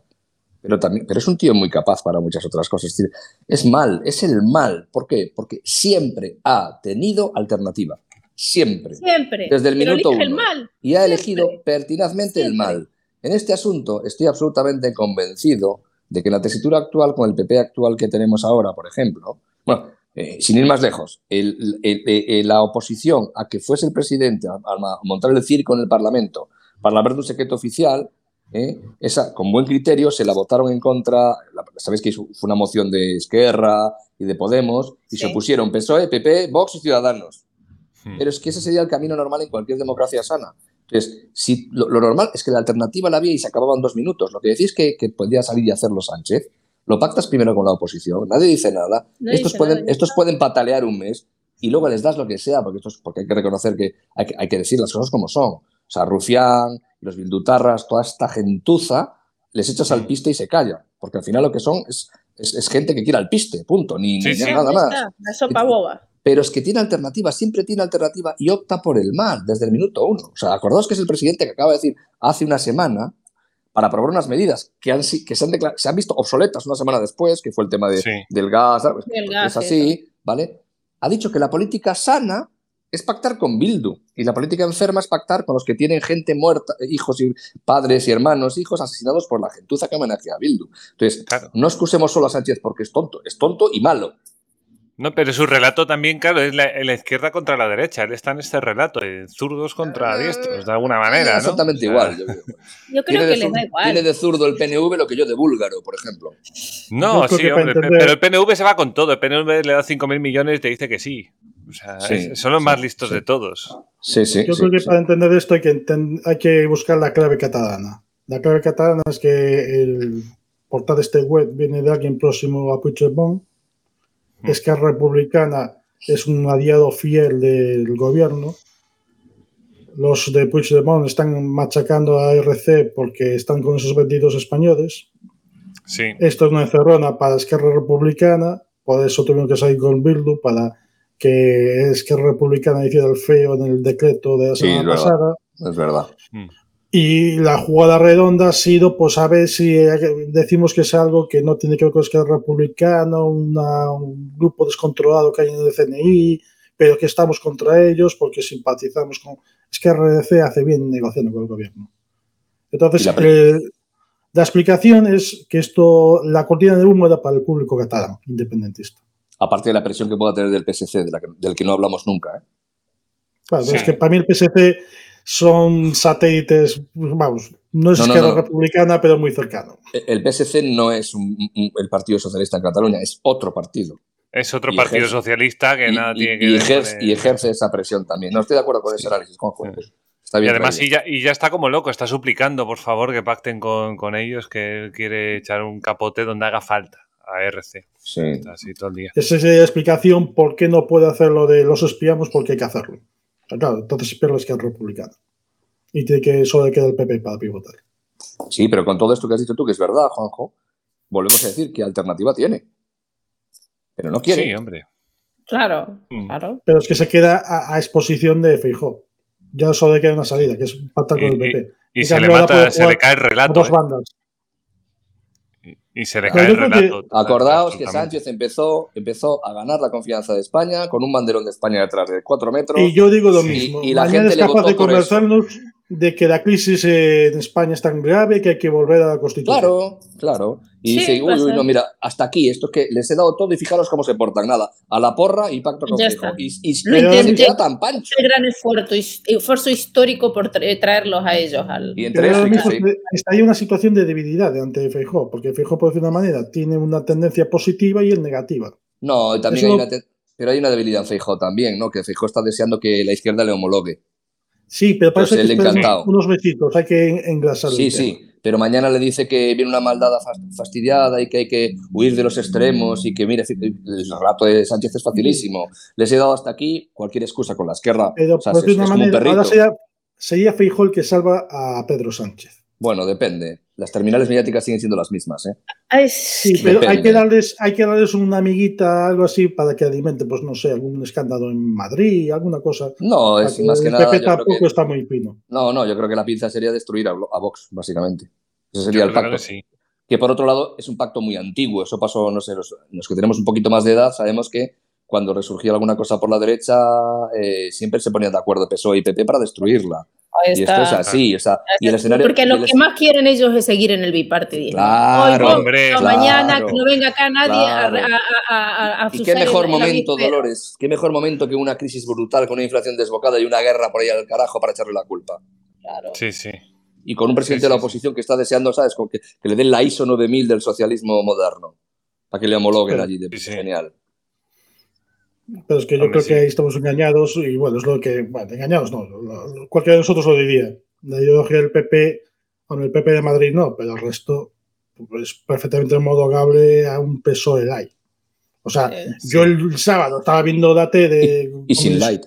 Pero, también, pero es un tío muy capaz para muchas otras cosas. Es, decir, es mal, es el mal. ¿Por qué? Porque siempre ha tenido alternativa. Siempre. Siempre. Desde el minuto uno. Y ha elegido pertinazmente el mal. En este asunto estoy absolutamente convencido de que la tesitura actual con el PP actual que tenemos ahora, por ejemplo, bueno, eh, sin ir más lejos, eh, la oposición a que fuese el presidente a, montar el circo en el Parlamento para hablar de un secreto oficial, eh, esa, con buen criterio, se la votaron en contra, sabéis que fue una moción de Esquerra y de Podemos, y se opusieron PSOE, PP, Vox y Ciudadanos. Hmm. Pero es que ese sería el camino normal en cualquier democracia sana. Entonces, si lo, normal es que la alternativa la había y se acababan dos minutos. Lo que decís que, que podía salir y hacerlo Sánchez, lo pactas primero con la oposición, nadie dice nada. estos, pueden, estos pueden patalear un mes y luego les das lo que sea, porque, esto porque hay que reconocer que hay, que hay, que decir las cosas como son. O sea, Rufián, los Bildutarras, toda esta gentuza, les echas al piste y se calla, porque al final lo que son es, es, gente que quiere al piste, punto, ni, nada más. La sopa boba pero es que tiene alternativa, siempre tiene alternativa y opta por el mal desde el minuto uno. O sea, acordaos que es el presidente que acaba de decir hace una semana para aprobar unas medidas que, han, que se, han se, han visto obsoletas una semana después, que fue el tema de, del gas, es así, ¿vale? Ha dicho que la política sana es pactar con Bildu y la política enferma es pactar con los que tienen gente muerta, hijos y padres y hermanos, hijos asesinados por la gentuza que homenajea a Bildu. Entonces, no excusemos solo a Sánchez porque es tonto, es tonto y malo. No, pero su relato también, claro, es la, izquierda contra la derecha. Él está en este relato, de zurdos contra eh, diestros, de alguna manera. ¿no? Exactamente igual. Yo, creo que le da igual. Tiene de zurdo el PNV lo que yo de búlgaro, por ejemplo. No, sí, hombre, pero el PNV se va con todo. El PNV le da 5.000 millones y te dice que sí. O sea, son los más listos de todos. Sí, sí. Yo creo que para entender esto hay que, hay que buscar la clave catalana. La clave catalana es que el portal de este web viene de alguien próximo a Puigdemont es que Republicana es un aliado fiel del gobierno. Los de Puigdemont están machacando a RC porque están con esos vendidos españoles. Sí. Esto es una encerrona para Esquerra Republicana, por eso tuvieron que salir con Bildu para que es que Republicana hiciera el feo en el decreto de la Sí, semana es verdad. pasada. Es verdad. Y la jugada redonda ha sido, pues a ver si eh, decimos que es algo que no tiene que ver con Esquerra Republicana, una- un grupo descontrolado que hay en el CNI, pero que estamos contra ellos porque simpatizamos con... Es que RDC hace bien negociando con el gobierno. Entonces, la eh, la explicación es que esto, la cortina de humo era para el público catalán, independentista. Aparte de la presión que pueda tener del PSC, de la que- del que no hablamos nunca. ¿eh? Claro, Sí. es que para mí el PSC son satélites, pues, vamos, no es No, no, Esquerra no. Republicana, pero muy cercano. El PSC no es un- un- el Partido Socialista en Cataluña, es otro partido. Es otro Y partido ejerce- socialista que y, nada y- tiene que y ver con ejerce, el- y ejerce esa presión también. No estoy de acuerdo con ese análisis, Juanjo. Está Y bien. además, traído. y ya, y ya está como loco, está suplicando, por favor, que pacten con, con ellos, que él quiere echar un capote donde haga falta a RC. Sí. Está así todo el día. Esa es la explicación por qué no puede hacer lo de los espiamos, porque hay que hacerlo. Claro, entonces pierde la Esquerra Republicana. Y tiene que solo le queda el PP para pivotar. Sí, pero con todo esto que has dicho tú, que es verdad, Juanjo, volvemos a decir que alternativa tiene. Pero no quiere. Sí, hombre. Claro, Mm. claro. Pero es que se queda a, a exposición de Feijó. Ya solo le queda una salida, que es pactar con el Y- PP. Y En se le mata, se le cae el relato. dos ¿eh? bandas. Y se yo el que- relato. Acordaos que. Sánchez empezó, empezó a ganar la confianza de España con un banderón de España detrás de cuatro metros. Y yo digo lo Sí, mismo. y la Mañana gente es le capaz votó de convencernos de que la crisis en España es tan grave que hay que volver a la Constitución. Claro, claro. Y Sí, dice, uy, uy, no, mira, hasta aquí, esto que les he dado todo y fijaros cómo se portan. Nada, a la porra y pacto con. Y, y, Lo intenté. tan pancho. El gran esfuerzo, esfuerzo histórico por tra- traerlos a ellos al. Y entre Pero eso se- está ahí una situación de debilidad ante Feijó, porque Feijó, por decir una manera, tiene una tendencia positiva y el negativa. No, y también Eso- hay una pero hay una debilidad en Feijóo también, ¿no? Que Feijóo está deseando que la izquierda le homologue. Sí, pero para Pues eso hay que unos besitos, hay que en- engrasarlo. Sí, sí, pero mañana le dice que viene una maldad fas- fastidiada y que hay que huir de los extremos y que, mire, el relato de Sánchez es facilísimo. Les he dado hasta aquí cualquier excusa con la izquierda. Pero o sea, es, como un ahora perrito. sería, sería que salva a Pedro Sánchez. Bueno, depende. Las terminales mediáticas siguen siendo las mismas, ¿eh? Ay, Sí, sí, pero hay que, darles, hay que darles una amiguita, algo así, para que alimente, pues no sé, algún escándalo en Madrid, alguna cosa. No, es que más que el nada. PP tampoco que- está muy fino. no, no, yo creo que la pinza sería destruir a, a Vox, básicamente. Ese sería Yo el creo pacto. que sí. que por otro lado es un pacto muy antiguo. Eso pasó, no sé, los, los que tenemos un poquito más de edad sabemos que cuando resurgía alguna cosa por la derecha eh, siempre se ponían de acuerdo PSOE y PP para destruirla. Ahí Y esto es así, o sea, y el escenario... Porque lo el que más quieren ellos es seguir en el bipartidismo. Claro, Hoy, hombre, no, claro, mañana, que no venga acá nadie a- claro. a, a, a, a Y qué mejor momento. Dolores, qué mejor momento que una crisis brutal con una inflación desbocada y una guerra por ahí al carajo para echarle la culpa. Claro. Sí, sí. Y con un presidente Sí, de la oposición que está deseando, ¿sabes? Con que, que le den la ISO 9000 del socialismo moderno. Para que le homologuen allí. De, sí. Genial. Pero es que yo Hombre, creo que sí. ahí estamos engañados y bueno, es lo que, bueno, engañados no, lo- lo- cualquiera de nosotros lo diría. La ideología del PP, con el PP de Madrid no, pero el resto es perfectamente homologable a un PSOE light. O sea, Sí. yo el sábado estaba viendo la tele Y con sin mis- light.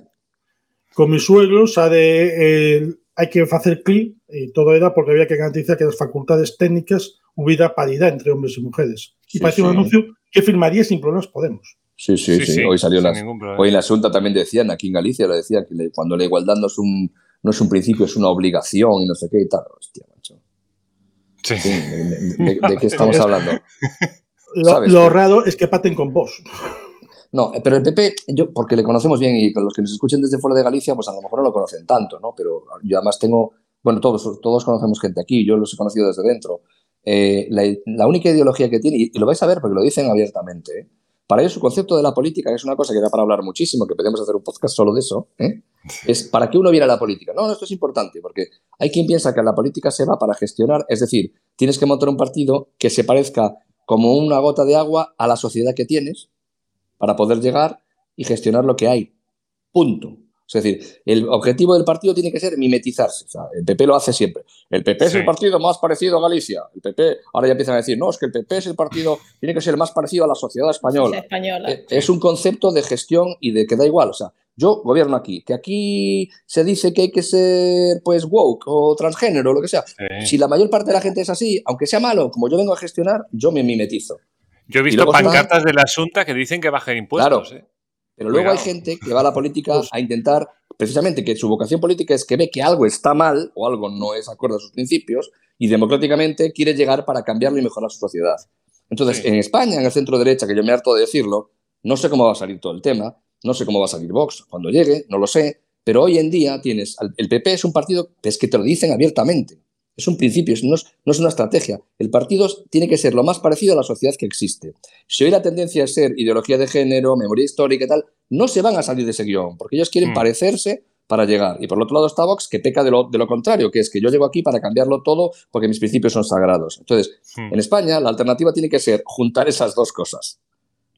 con mis suegros, o sea, de, eh, hay que hacer clic y todo era porque había que garantizar que en las facultades técnicas hubiera paridad entre hombres y mujeres. Y Sí, parecía un anuncio que firmaría sin problemas Podemos. Sí, sí, sí. Hoy salió las. Hoy en la Asunta también decían, aquí en Galicia lo decían, que le- cuando la igualdad no es, un, no es un principio, es una obligación y no sé qué y tal. Hostia, macho. Sí. Sí, ¿De, de- de- de qué estamos hablando? Lo, ¿Sabes lo raro es que paten con vos. No, pero el PP, yo, porque le conocemos bien y con los que nos escuchen desde fuera de Galicia, pues a lo mejor no lo conocen tanto, ¿no? Pero yo además tengo, bueno, todos, todos conocemos gente aquí, yo los he conocido desde dentro. Eh, la, la única ideología que tiene, y, y lo vais a ver porque lo dicen abiertamente, ¿eh? Para ellos su concepto de la política, que es una cosa que da para hablar muchísimo, que podemos hacer un podcast solo de eso, ¿eh? es para qué uno viene a la política. No, no, esto es importante, porque hay quien piensa que la política se va para gestionar, es decir, tienes que montar un partido que se parezca como una gota de agua a la sociedad que tienes para poder llegar y gestionar lo que hay. Punto. Es decir, el objetivo del partido tiene que ser mimetizarse. O sea, el PP lo hace siempre. El PP es el partido más parecido a Galicia. El PP, ahora ya empiezan a decir, no, es que el PP es el partido, tiene que ser el más parecido a la sociedad española. española. Eh, Es un concepto de gestión y de que da igual. O sea, yo gobierno aquí, que aquí se dice que hay que ser pues woke o transgénero o lo que sea. Sí. Si la mayor parte de la gente es así, aunque sea malo, como yo vengo a gestionar, yo me mimetizo. Yo he visto está- pancartas de la Asunta que dicen que bajen impuestos. Claro. ¿eh? Pero luego hay gente que va a la política a intentar, precisamente, que su vocación política es que ve que algo está mal o algo no es acorde a sus principios y democráticamente quiere llegar para cambiarlo y mejorar su sociedad. Entonces, en España, en el centro derecha, que yo me harto de decirlo, no sé cómo va a salir todo el tema, no sé cómo va a salir Vox cuando llegue, no lo sé, pero hoy en día tienes, el PP es un partido, es que te lo dicen abiertamente, es un principio, no es, no es, una estrategia. El partido tiene que ser lo más parecido a la sociedad que existe. Si hoy la tendencia es ser ideología de género, memoria histórica y tal, no se van a salir de ese guion, porque ellos quieren mm. parecerse para llegar. Y por el otro lado está Vox, que peca de lo, de lo, contrario, que es que yo llego aquí para cambiarlo todo porque mis principios son sagrados. Entonces, mm. en España la alternativa tiene que ser juntar esas dos cosas.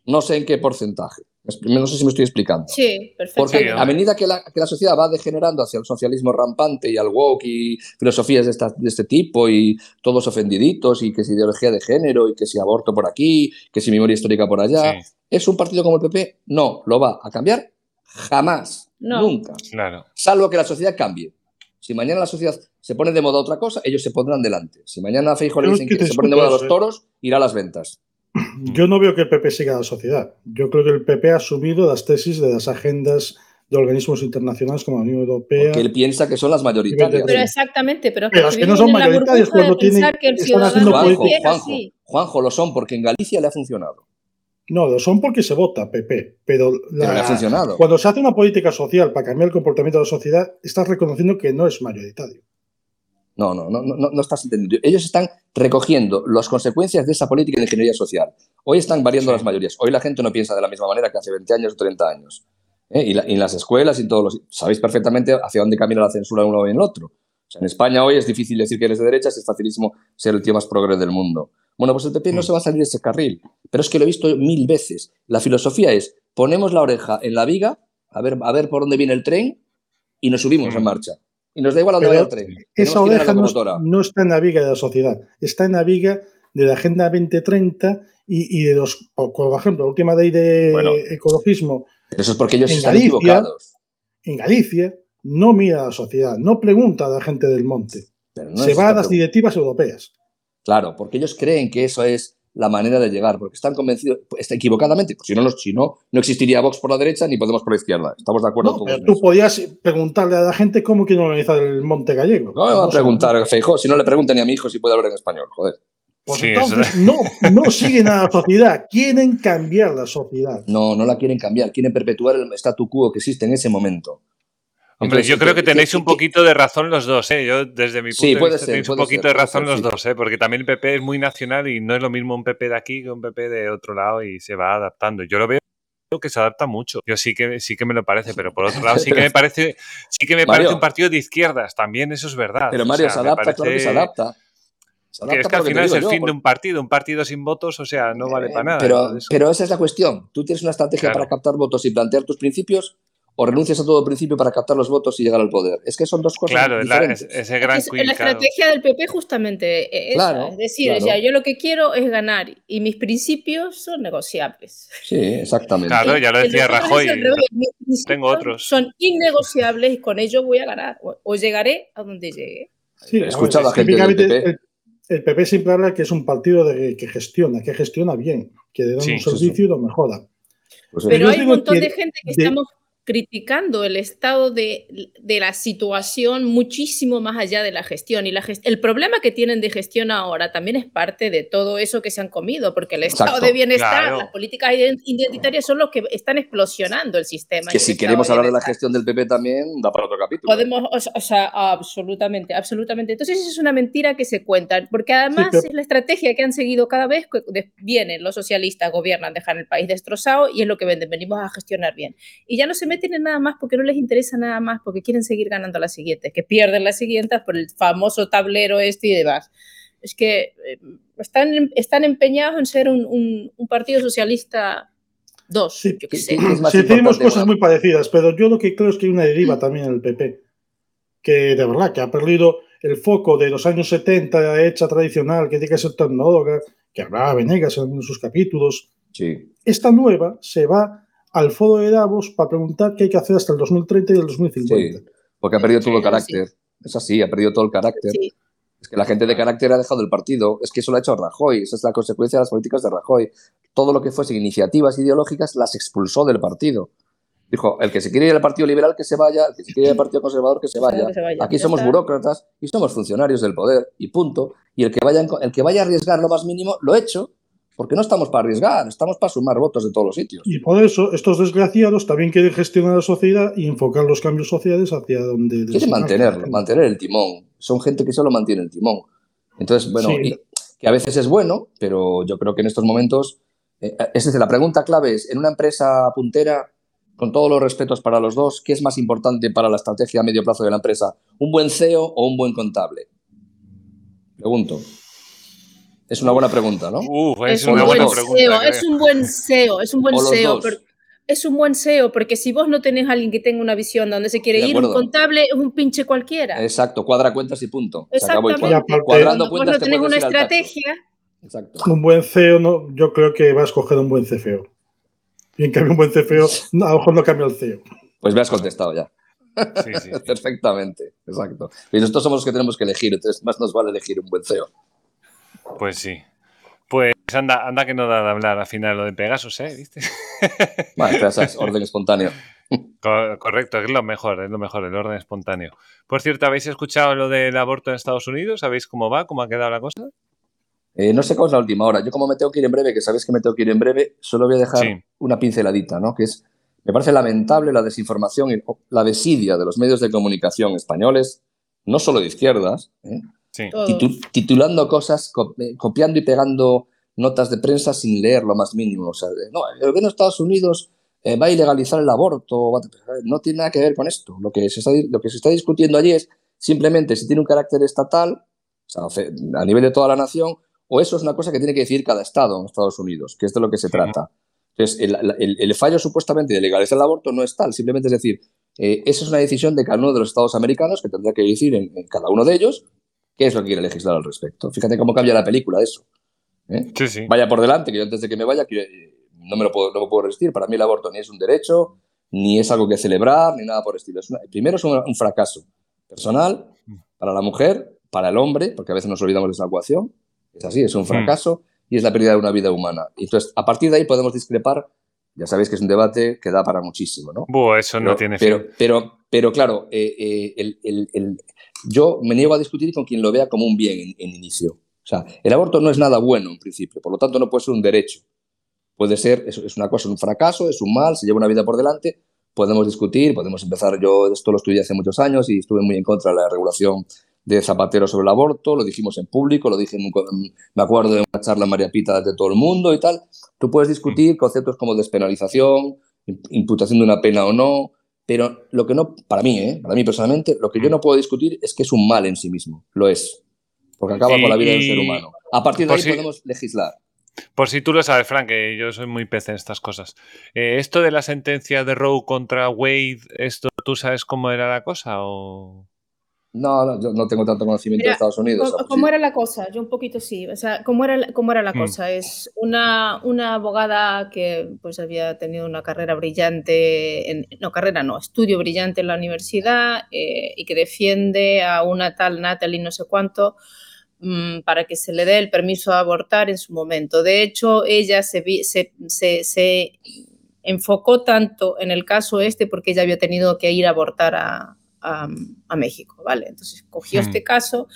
No sé en qué porcentaje. No sé si me estoy explicando. Sí, perfecto. Porque a medida que la, que la, sociedad va degenerando hacia el socialismo rampante y al woke y filosofías de, de, este tipo y todos ofendiditos y que si ideología de género y que si aborto por aquí, que si memoria histórica por allá, ¿es un partido como el PP? No, lo va a cambiar jamás, nunca. Claro. Salvo que la sociedad cambie. Si mañana la sociedad se pone de moda otra cosa, ellos se pondrán delante. Si mañana a Feijóo le dicen que, se ponen de moda los toros, irá a las ventas. Yo no veo que el PP siga a la sociedad. Yo creo que el PP ha asumido las tesis de las agendas de organismos internacionales como la Unión Europea. Porque él piensa que son las mayoritarias. Pero exactamente, pero, pero es que no son mayoritarias cuando tienen, que el están haciendo Juanjo, Juanjo, Juanjo, lo son porque en Galicia le ha funcionado. No, lo son porque se vota, PP. Pero, la, le ha funcionado. cuando se hace una política social para cambiar el comportamiento de la sociedad, estás reconociendo que no es mayoritario. No, no, no, no, no estás entendiendo. Ellos están recogiendo las consecuencias de esa política de ingeniería social. Hoy están variando las mayorías. Hoy la gente no piensa de la misma manera que hace 20 años o 30 años. ¿eh? Y, en las escuelas y todos los... Sabéis perfectamente hacia dónde camina la censura uno y en el otro. O sea, en España hoy es difícil decir que eres de derechas, es facilísimo ser el tío más progre del mundo. Bueno, pues el PP no mm. se va a salir de ese carril. Pero es que lo he visto mil veces. La filosofía es, ponemos la oreja en la viga, a ver, a ver por dónde viene el tren, y nos subimos en mm. marcha. Y nos da igual a dónde vaya el tren. Esa oreja no, está en la viga de la sociedad, está en la viga de la Agenda 2030 y, de los, por ejemplo, la última ley de ecologismo. eso es porque ellos están equivocados. En Galicia no mira a la sociedad, no pregunta a la gente del monte. se va a las directivas europeas. Claro, porque ellos creen que eso es la manera de llegar, porque están convencidos, está equivocadamente, pues si no, si no, no existiría Vox por la derecha ni Podemos por la izquierda. Estamos de acuerdo todos. tú podías preguntarle a la gente cómo quiere organizar el Monte Gallego. No me va a preguntar, Feijóo, si no le preguntan ni a mi hijo si puede hablar en español, joder. Pues entonces no, no siguen a la sociedad, quieren cambiar la sociedad. No, no la quieren cambiar, quieren perpetuar el statu quo que existe en ese momento. Hombre, yo creo que tenéis un poquito de razón los dos, ¿eh? Yo, desde mi punto de vista, tenéis un poquito de razón los dos, ¿eh? Porque también el PP es muy nacional y no es lo mismo un PP de aquí que un PP de otro lado y se va adaptando. Yo lo veo que se adapta mucho. Yo sí que sí que me lo parece, pero por otro lado sí que me parece sí que me parece un partido de izquierdas, también eso es verdad. Pero Mario se adapta, claro que se adapta. es que al final es el fin de un partido, un partido sin votos, o sea, no vale para nada. Pero, pero esa es la cuestión. Tú tienes una estrategia para captar votos y plantear tus principios o renuncias a todo principio para captar los votos y llegar al poder. Es que son dos cosas claro, diferentes. Claro, ese gran es, La estrategia del PP justamente es, claro, es decir, yo lo que quiero es ganar y mis principios son negociables. Sí, exactamente. Claro, ya lo decía Rajoy. Tengo otros. Son innegociables y con ellos voy a ganar o, llegaré a donde llegue. Sí, he escuchado a gente del PP. El, PP siempre habla que es un partido de, que gestiona, que gestiona bien, que le da un servicio y lo mejora. Pues Pero hay un montón de gente que estamos criticando el estado de, la situación muchísimo más allá de la gestión. Y la el problema que tienen de gestión ahora también es parte de todo eso que se han comido, porque el estado de bienestar, las políticas identitarias son los que están explosionando el sistema. Que si queremos hablar de la gestión del PP también, da para otro capítulo. Podemos, o, sea, absolutamente, absolutamente. Entonces, es una mentira que se cuenta, porque además es la estrategia que han seguido cada vez que vienen los socialistas, gobiernan, dejan el país destrozado y es lo que venimos a gestionar bien. Y ya no se tienen nada más porque no les interesa nada más, porque quieren seguir ganando las siguientes, que pierden las siguientes por el famoso tablero este y demás. Es que eh, están, están empeñados en ser un, partido socialista dos, sí, yo sé. tenemos cosas muy parecidas, pero yo lo que creo es que hay una deriva también en el PP, que de verdad, que ha perdido el foco de los años 70 hecha tradicional, que tiene que ser tecnóloga, que hablaba Venegas en sus capítulos. Sí. Esta nueva se va al foro de Davos para preguntar qué hay que hacer hasta el 2030 y el 2050. Sí, porque ha perdido todo el carácter. Es así, ha perdido todo el carácter. Es que la gente de carácter ha dejado el partido. Es que eso lo ha hecho Rajoy. Esa es la consecuencia de las políticas de Rajoy. Todo lo que fuese iniciativas ideológicas las expulsó del partido. Dijo, el que se quiere ir al Partido Liberal, que se vaya, el que se quiere ir al Partido Conservador, que se vaya. Aquí somos burócratas y somos funcionarios del poder, y punto. Y el que, vaya, el que vaya a arriesgar lo más mínimo, lo he hecho, porque no estamos para arriesgar, estamos para sumar votos de todos los sitios. Y por eso, estos desgraciados también quieren gestionar la sociedad y enfocar los cambios sociales hacia donde... Quieren mantenerlo, mantener el timón. Son gente que solo mantiene el timón. Entonces, bueno, que a veces es bueno, pero yo creo que en estos momentos... Eh, es decir, la pregunta clave es, en una empresa puntera con todos los respetos para los dos, ¿qué es más importante para la estrategia a medio plazo de la empresa? ¿Un buen CEO o un buen contable? Pregunto. Es una buena pregunta, ¿no? es, una buena pregunta. es un buen SEO, es un buen SEO. es un buen SEO, porque si vos no tenés a alguien que tenga una visión donde se quiere ir, un contable es un pinche cualquiera. Exacto, cuadra cuentas y punto. Exactamente. Cuadrando cuentas vos no tenés una estrategia. Exacto. Un buen CEO, no, yo creo que va a escoger un buen CFO. Y en cambio un buen CFO, a lo mejor no cambia el CEO. Pues me has contestado ya. Sí, sí. Perfectamente, exacto. Y nosotros somos los que tenemos que elegir, entonces más nos vale elegir un buen CEO. Pues sí. Pues anda, anda que no da de hablar al final lo de Pegasus, ¿eh? ¿Viste? Vale, es orden espontáneo. Correcto, es lo mejor, es lo mejor, el orden espontáneo. Por cierto, ¿habéis escuchado lo del aborto en Estados Unidos? ¿Sabéis cómo va? ¿Cómo ha quedado la cosa? Eh, no sé cómo es la última hora. Yo como me tengo que ir en breve, que sabéis que me tengo que ir en breve, solo voy a dejar una pinceladita, ¿no? Que es, me parece lamentable la desinformación y la desidia de los medios de comunicación españoles, no solo de izquierdas, ¿eh? Titulando cosas, eh, copiando y pegando notas de prensa sin leer lo más mínimo. O sea, no, el gobierno de Estados Unidos va a ilegalizar el aborto, no tiene nada que ver con esto. Lo que, se está, lo que se está discutiendo allí es simplemente si tiene un carácter estatal, o sea, a nivel de toda la nación, o eso es una cosa que tiene que decir cada Estado en Estados Unidos, que es de lo que se trata. Entonces, el, fallo supuestamente de legalizar el aborto no es tal, simplemente es decir, eh, esa es una decisión de cada uno de los Estados americanos que tendrá que decir en, cada uno de ellos qué es lo que quiere legislar al respecto. Fíjate cómo cambia la película eso. ¿eh? Vaya por delante, que yo antes de que me vaya eh, no me lo puedo, no puedo resistir. Para mí el aborto ni es un derecho, ni es algo que celebrar, ni nada por el estilo. primero es un, un, fracaso personal para la mujer, para el hombre, porque a veces nos olvidamos de esa ecuación, es así, es un hmm. fracaso y es la pérdida de una vida humana. Entonces, a partir de ahí podemos discrepar. Ya sabéis que es un debate que da para muchísimo, ¿no? eso no tiene pero, Pero, pero claro, eh, eh, el, yo me niego a discutir con quien lo vea como un bien en, inicio. O sea, el aborto no es nada bueno en principio, por lo tanto no puede ser un derecho. Puede ser, es, es una cosa, un fracaso, es un mal, se lleva una vida por delante, podemos discutir, podemos empezar, yo esto lo estudié hace muchos años y estuve muy en contra de la regulación de Zapatero sobre el aborto, lo dijimos en público, lo dije, me acuerdo de una charla en María Pita de todo el mundo y tal. Tú puedes discutir conceptos como despenalización, imputación de una pena o no, pero lo que no, para mí, ¿eh? para mí personalmente, lo que yo no puedo discutir es que es un mal en sí mismo, lo es, porque acaba con la vida del ser humano. A partir de ahí podemos legislar. Por si tú lo sabes, Frank, que yo soy muy pez en estas cosas. Eh, esto de la sentencia de Roe contra Wade, ¿esto tú sabes cómo era la cosa o...? No, no, yo no tengo tanto conocimiento de Estados Unidos. ¿Cómo era la cosa? Yo un poquito sí. O sea, ¿cómo era, cómo era la hmm. cosa? Es una, una abogada que pues había tenido una carrera brillante, en, no carrera, no, estudio brillante en la universidad eh, y que defiende a una tal Natalie no sé cuánto mm, para que se le dé el permiso a abortar en su momento. De hecho, ella se, se, se, se enfocó tanto en el caso este porque ella había tenido que ir a abortar a, a, México, ¿vale? Entonces cogió este caso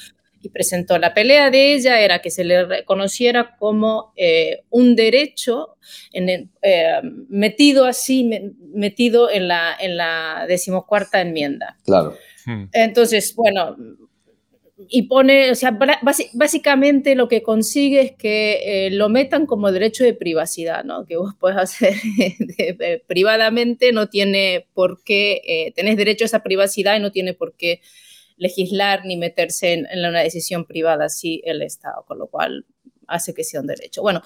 y presentó la pelea de ella, era que se le reconociera como eh, un derecho en eh, metido así, metido en la, en la decimocuarta enmienda. Claro. Hmm. Entonces, bueno, y pone, o sea, básicamente lo que consigue es que eh, lo metan como derecho de privacidad, ¿no? Que vos puedes hacer privadamente, no tiene por qué, eh, tenés derecho a esa privacidad y no tiene por qué legislar ni meterse en, en una decisión privada así el Estado, con lo cual hace que sea un derecho. Bueno,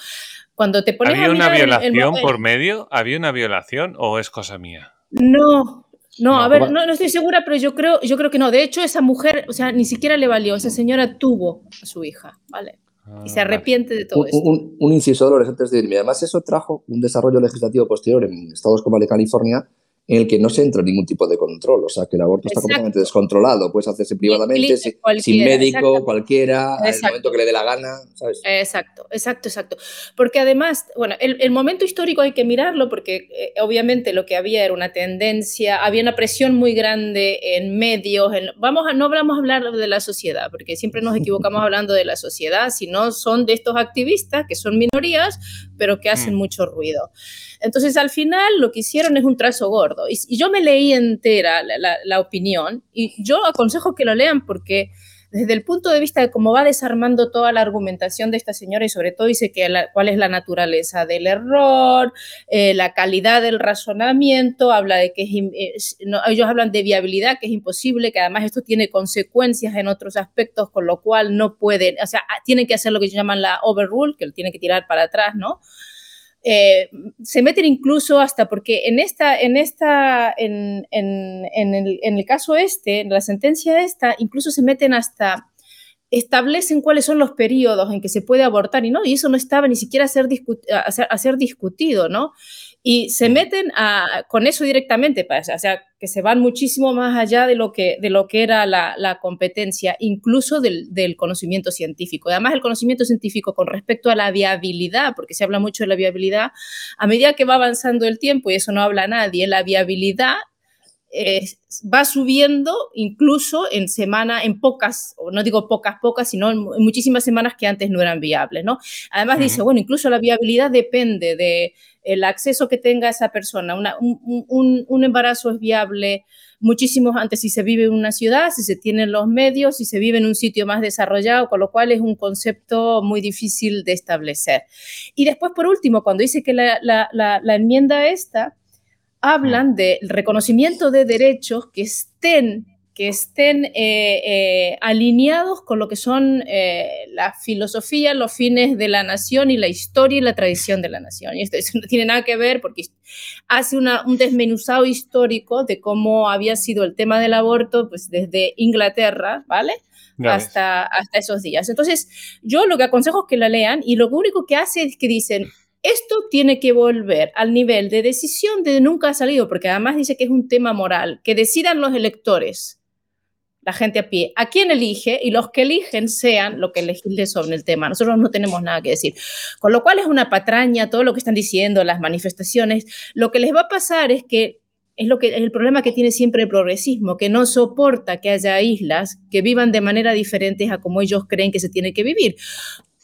cuando te pones ¿Había una violación por medio? ¿Había una violación o es cosa mía? No, no, a ver, no, estoy segura, pero yo creo, yo creo que no. De hecho, esa mujer, o sea, ni siquiera le valió. Esa señora tuvo a su hija, ¿vale? y se ah, arrepiente de todo un, esto. Un, un, inciso, Dolores, antes de irme. Además, eso trajo un desarrollo legislativo posterior en estados como el de California, en el que no se entra ningún tipo de control, o sea, que el aborto está completamente descontrolado, puedes hacerse privadamente, sin, médico, cualquiera, al momento que le dé la gana, ¿sabes? Exacto, exacto, exacto. Porque además, bueno, el, momento histórico hay que mirarlo porque eh, obviamente lo que había era una tendencia, había una presión muy grande en medios, vamos a, no a hablar de la sociedad, porque siempre nos equivocamos hablando de la sociedad, sino son de estos activistas que son minorías, pero que hacen mm. mucho ruido. Entonces, al final, lo que hicieron es un trazo gordo. Y, yo me leí entera la, opinión y yo aconsejo que lo lean porque desde el punto de vista de cómo va desarmando toda la argumentación de esta señora y sobre todo dice que cuál es la naturaleza del error, eh, la calidad del razonamiento, habla de que es, ellos hablan de viabilidad, que es imposible, que además esto tiene consecuencias en otros aspectos, con lo cual no pueden, o sea, tienen que hacer lo que llaman la overrule, que lo tienen que tirar para atrás, ¿no? Eh, se meten incluso hasta porque en esta, en esta, en, el, caso este, en la sentencia esta, incluso se meten hasta establecen cuáles son los periodos en que se puede abortar y no, y eso no estaba ni siquiera a ser, a ser discutido, ¿no? Y se meten con eso directamente, o sea, que se van muchísimo más allá de lo que, de lo que era la, competencia, incluso del, conocimiento científico. Además, el conocimiento científico con respecto a la viabilidad, porque se habla mucho de la viabilidad, a medida que va avanzando el tiempo, y eso no habla nadie, la viabilidad eh, va subiendo incluso en semana, en pocas, o no digo pocas, pocas, sino en, muchísimas semanas que antes no eran viables, ¿no? Además dice, bueno, incluso la viabilidad depende de el acceso que tenga esa persona. un, embarazo es viable muchísimo antes si se vive en una ciudad, si se tienen los medios, si se vive en un sitio más desarrollado, con lo cual es un concepto muy difícil de establecer. Y después, por último, cuando dice que la, la enmienda esta, hablan del reconocimiento de derechos que estén que estén eh, eh, alineados con lo que son eh, la filosofía, los fines de la nación y la historia y la tradición de la nación. Y esto, no tiene nada que ver porque hace un desmenuzado histórico de cómo había sido el tema del aborto pues, desde Inglaterra, ¿vale? Hasta, hasta esos días. Entonces, yo lo que aconsejo es que la lean y lo único que hace es que dicen, esto tiene que volver al nivel de decisión de nunca ha salido, porque además dice que es un tema moral, que decidan los electores la gente a pie, a quién elige y los que eligen sean lo que legisle sobre el tema. Nosotros no tenemos nada que decir. Con lo cual es una patraña todo lo que están diciendo, las manifestaciones. Lo que les va a pasar es que es lo que es el problema que tiene siempre el progresismo, que no soporta que haya islas que vivan de manera diferente a como ellos creen que se tiene que vivir.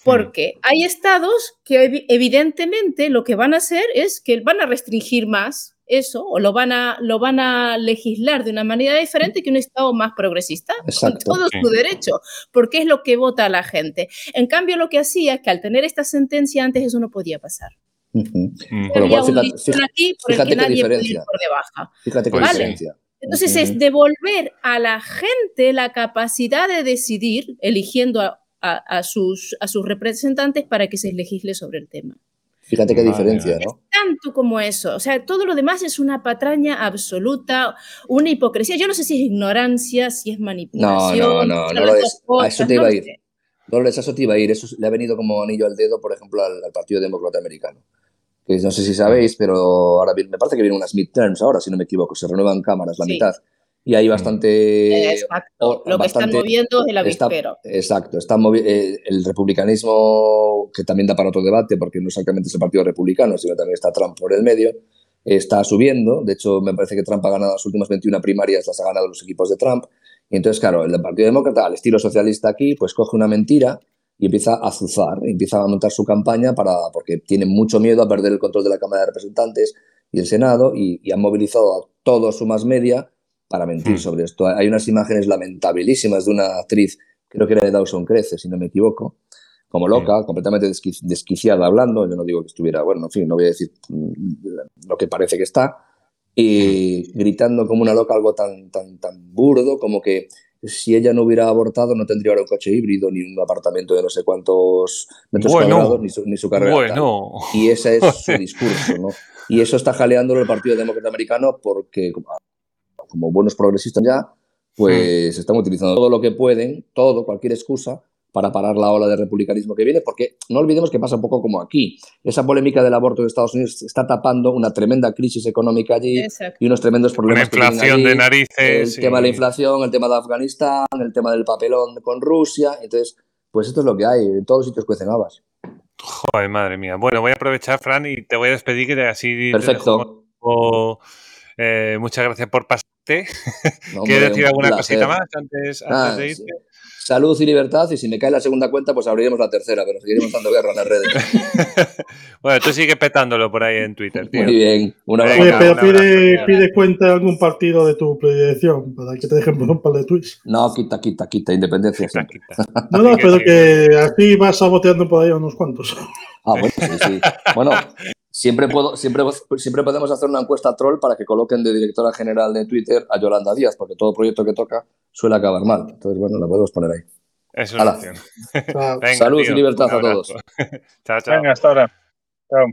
Porque hay estados que evidentemente lo que van a hacer es que van a restringir más eso o lo van a, lo van a legislar de una manera diferente que un Estado más progresista, con todo su derecho, porque es lo que vota la gente. En cambio, lo que hacía es que al tener esta sentencia antes eso no podía pasar. fíjate, qué diferencia. Fíjate qué diferencia. Entonces es devolver a la gente la capacidad de decidir, eligiendo a, sus, a sus representantes para que se legisle sobre el tema. Fíjate qué diferencia, ¿no? Es tanto como eso. O sea, todo lo demás es una patraña absoluta, una hipocresía. Yo no sé si es ignorancia, si es manipulación. No, no, no, no lo es. A eso te iba a ir. No, eso te iba a ir. Eso le ha venido como anillo al dedo, por ejemplo, al, Partido Demócrata Americano. Que no sé si sabéis, pero ahora me parece que vienen unas midterms ahora, si no me equivoco. Se renuevan cámaras, la mitad y hay bastante... Exacto, lo que están moviendo es el avispero. exacto, está eh, el republicanismo, que también da para otro debate, porque no exactamente es el Partido Republicano, sino también está Trump por el medio, está subiendo. De hecho, me parece que Trump ha ganado las últimas 21 primarias, las ha ganado los equipos de Trump. Y entonces, claro, el Partido Demócrata, al estilo socialista aquí, pues coge una mentira y empieza a azuzar, empieza a montar su campaña para, porque tiene mucho miedo a perder el control de la Cámara de Representantes y el Senado y, y han movilizado a todo su más media para mentir hmm. sobre esto. Hay unas imágenes lamentabilísimas de una actriz, creo que era de Dawson Crece, si no me equivoco, como loca, completamente desquiciada hablando. Yo no digo que estuviera, bueno, en fin, no voy a decir mm, lo que parece que está, y hmm. gritando como una loca algo tan, tan, tan burdo como que si ella no hubiera abortado no tendría ahora un coche híbrido ni un apartamento de no sé cuántos metros cuadrados ni su, ni su carrera. Bueno. Y ese es su discurso, ¿no? Y eso está jaleándolo el Partido Demócrata Americano porque como buenos progresistas ya, pues están utilizando todo lo que pueden, todo, cualquier excusa, para parar la ola de republicanismo que viene, porque no olvidemos que pasa un poco como aquí. Esa polémica del aborto en Estados Unidos está tapando una tremenda crisis económica allí y unos tremendos problemas. La inflación de narices. El tema de la inflación, el tema de Afganistán, el tema del papelón con Rusia. Entonces, pues esto es lo que hay. En todos los sitios cuecen habas. Joder, madre mía. Bueno, voy a aprovechar, Fran, y te voy a despedir que así. Perfecto. Eh, muchas gracias por pasarte. ¿Quieres decir alguna cosita más antes, antes de irte? salud y libertad. Y si me cae la segunda cuenta, pues abriremos la tercera, pero seguiremos dando guerra en las redes. bueno, tú sigue petándolo por ahí en Twitter, tío. Muy bien. Una Oye, pero pide, pide, cuenta algún partido de tu predilección para que te dejen por un par de tweets. No, quita, quita, quita. Independencia. no, no, pero que así vas saboteando por ahí unos cuantos. Ah, bueno, sí, sí. Bueno, Siempre, puedo, siempre, siempre podemos hacer una encuesta troll para que coloquen de directora general de Twitter a Yolanda Díaz, porque todo proyecto que toca suele acabar mal. Entonces, bueno, la podemos poner ahí. Es una opción. Salud y libertad a todos. chao, chao. Venga, hasta ahora. Chao.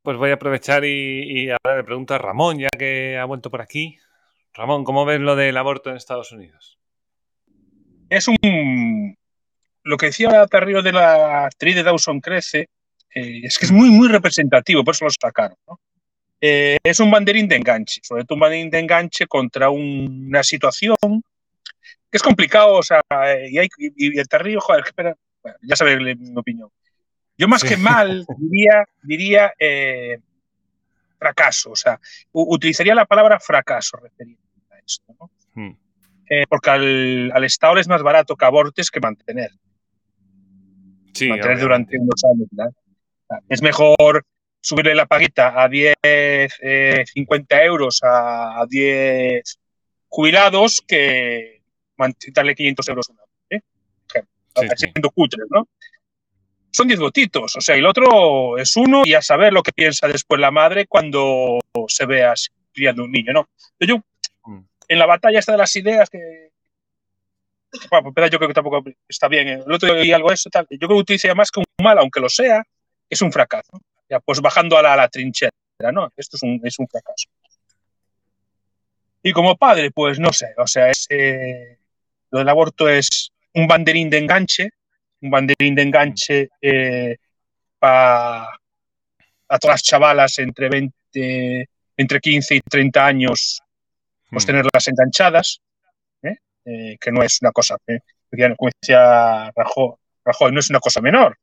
Pues voy a aprovechar y, ahora le pregunto a Ramón, ya que ha vuelto por aquí. Ramón, ¿cómo ves lo del aborto en Estados Unidos? Es un. Lo que decía Tarrio de la actriz de Dawson Crece, eh, es que es muy, muy representativo, por eso lo sacaron. Eh, es un banderín de enganche, sobre todo un banderín de enganche contra una situación que es complicado, o sea, eh, y, hay, y, el terrío, joder, espera, ya sabes mi opinión. Yo más que mal diría, diría fracaso, o sea, utilizaría la palabra fracaso referido a esto, ¿no? Hmm. porque al, al, Estado es más barato que abortes que mantener. Sí, mantener durante unos años, ¿verdad? Es mejor subirle la paguita a 10, 50 eh, euros a, 10 jubilados que darle 500 euros una ¿eh? siendo cutres, ¿no? Son 10 gotitos, o sea, y el otro es uno y a saber lo que piensa después la madre cuando se vea criando un niño, ¿no? Yo, mm. en la batalla esta de las ideas que bueno, pues, yo creo que tampoco está bien. ¿eh? El otro día algo eso, tal. Yo creo que utiliza más que un mal, aunque lo sea, es un fracaso. Ya, pues bajando a la, trinchera, ¿no? Esto es un, es un, fracaso. Y como padre, pues no sé, o sea, es, eh, lo del aborto es un banderín de enganche, un banderín de enganche eh, para a todas las chavalas entre 20, entre 15 y 30 años, pues hmm. tenerlas enganchadas, ¿eh? que no es una cosa, como decía Rajoy, Rajoy, no es una cosa menor.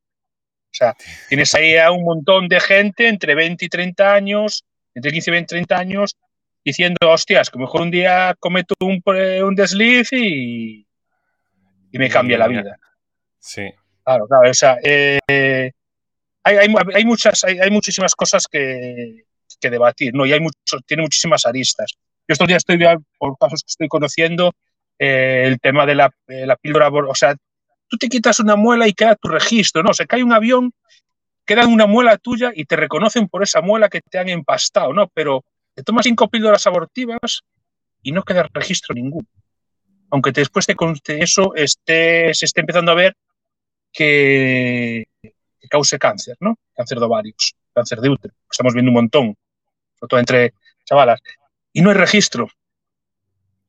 O sea, tienes ahí a un montón de gente entre 20 y 30 años, entre 15 y 20 y 30 años, diciendo, hostias, que mejor un día cometo un, un desliz y, y me cambia la vida. Sí. Claro, claro. O sea, eh, hay, hay, hay, muchas, hay, hay, muchísimas cosas que, que, debatir, ¿no? Y hay mucho, tiene muchísimas aristas. Yo estos días estoy, por casos que estoy conociendo, eh, el tema de la, la píldora, o sea, tú te quitas una muela y queda tu registro, ¿no? Se cae un avión, queda una muela tuya y te reconocen por esa muela que te han empastado, ¿no? Pero te tomas cinco píldoras abortivas y no queda registro ninguno. Aunque después de eso esté, se esté empezando a ver que, cause cáncer, ¿no? Cáncer de ovarios, cáncer de útero. Estamos viendo un montón, sobre todo entre chavalas. Y no hay registro.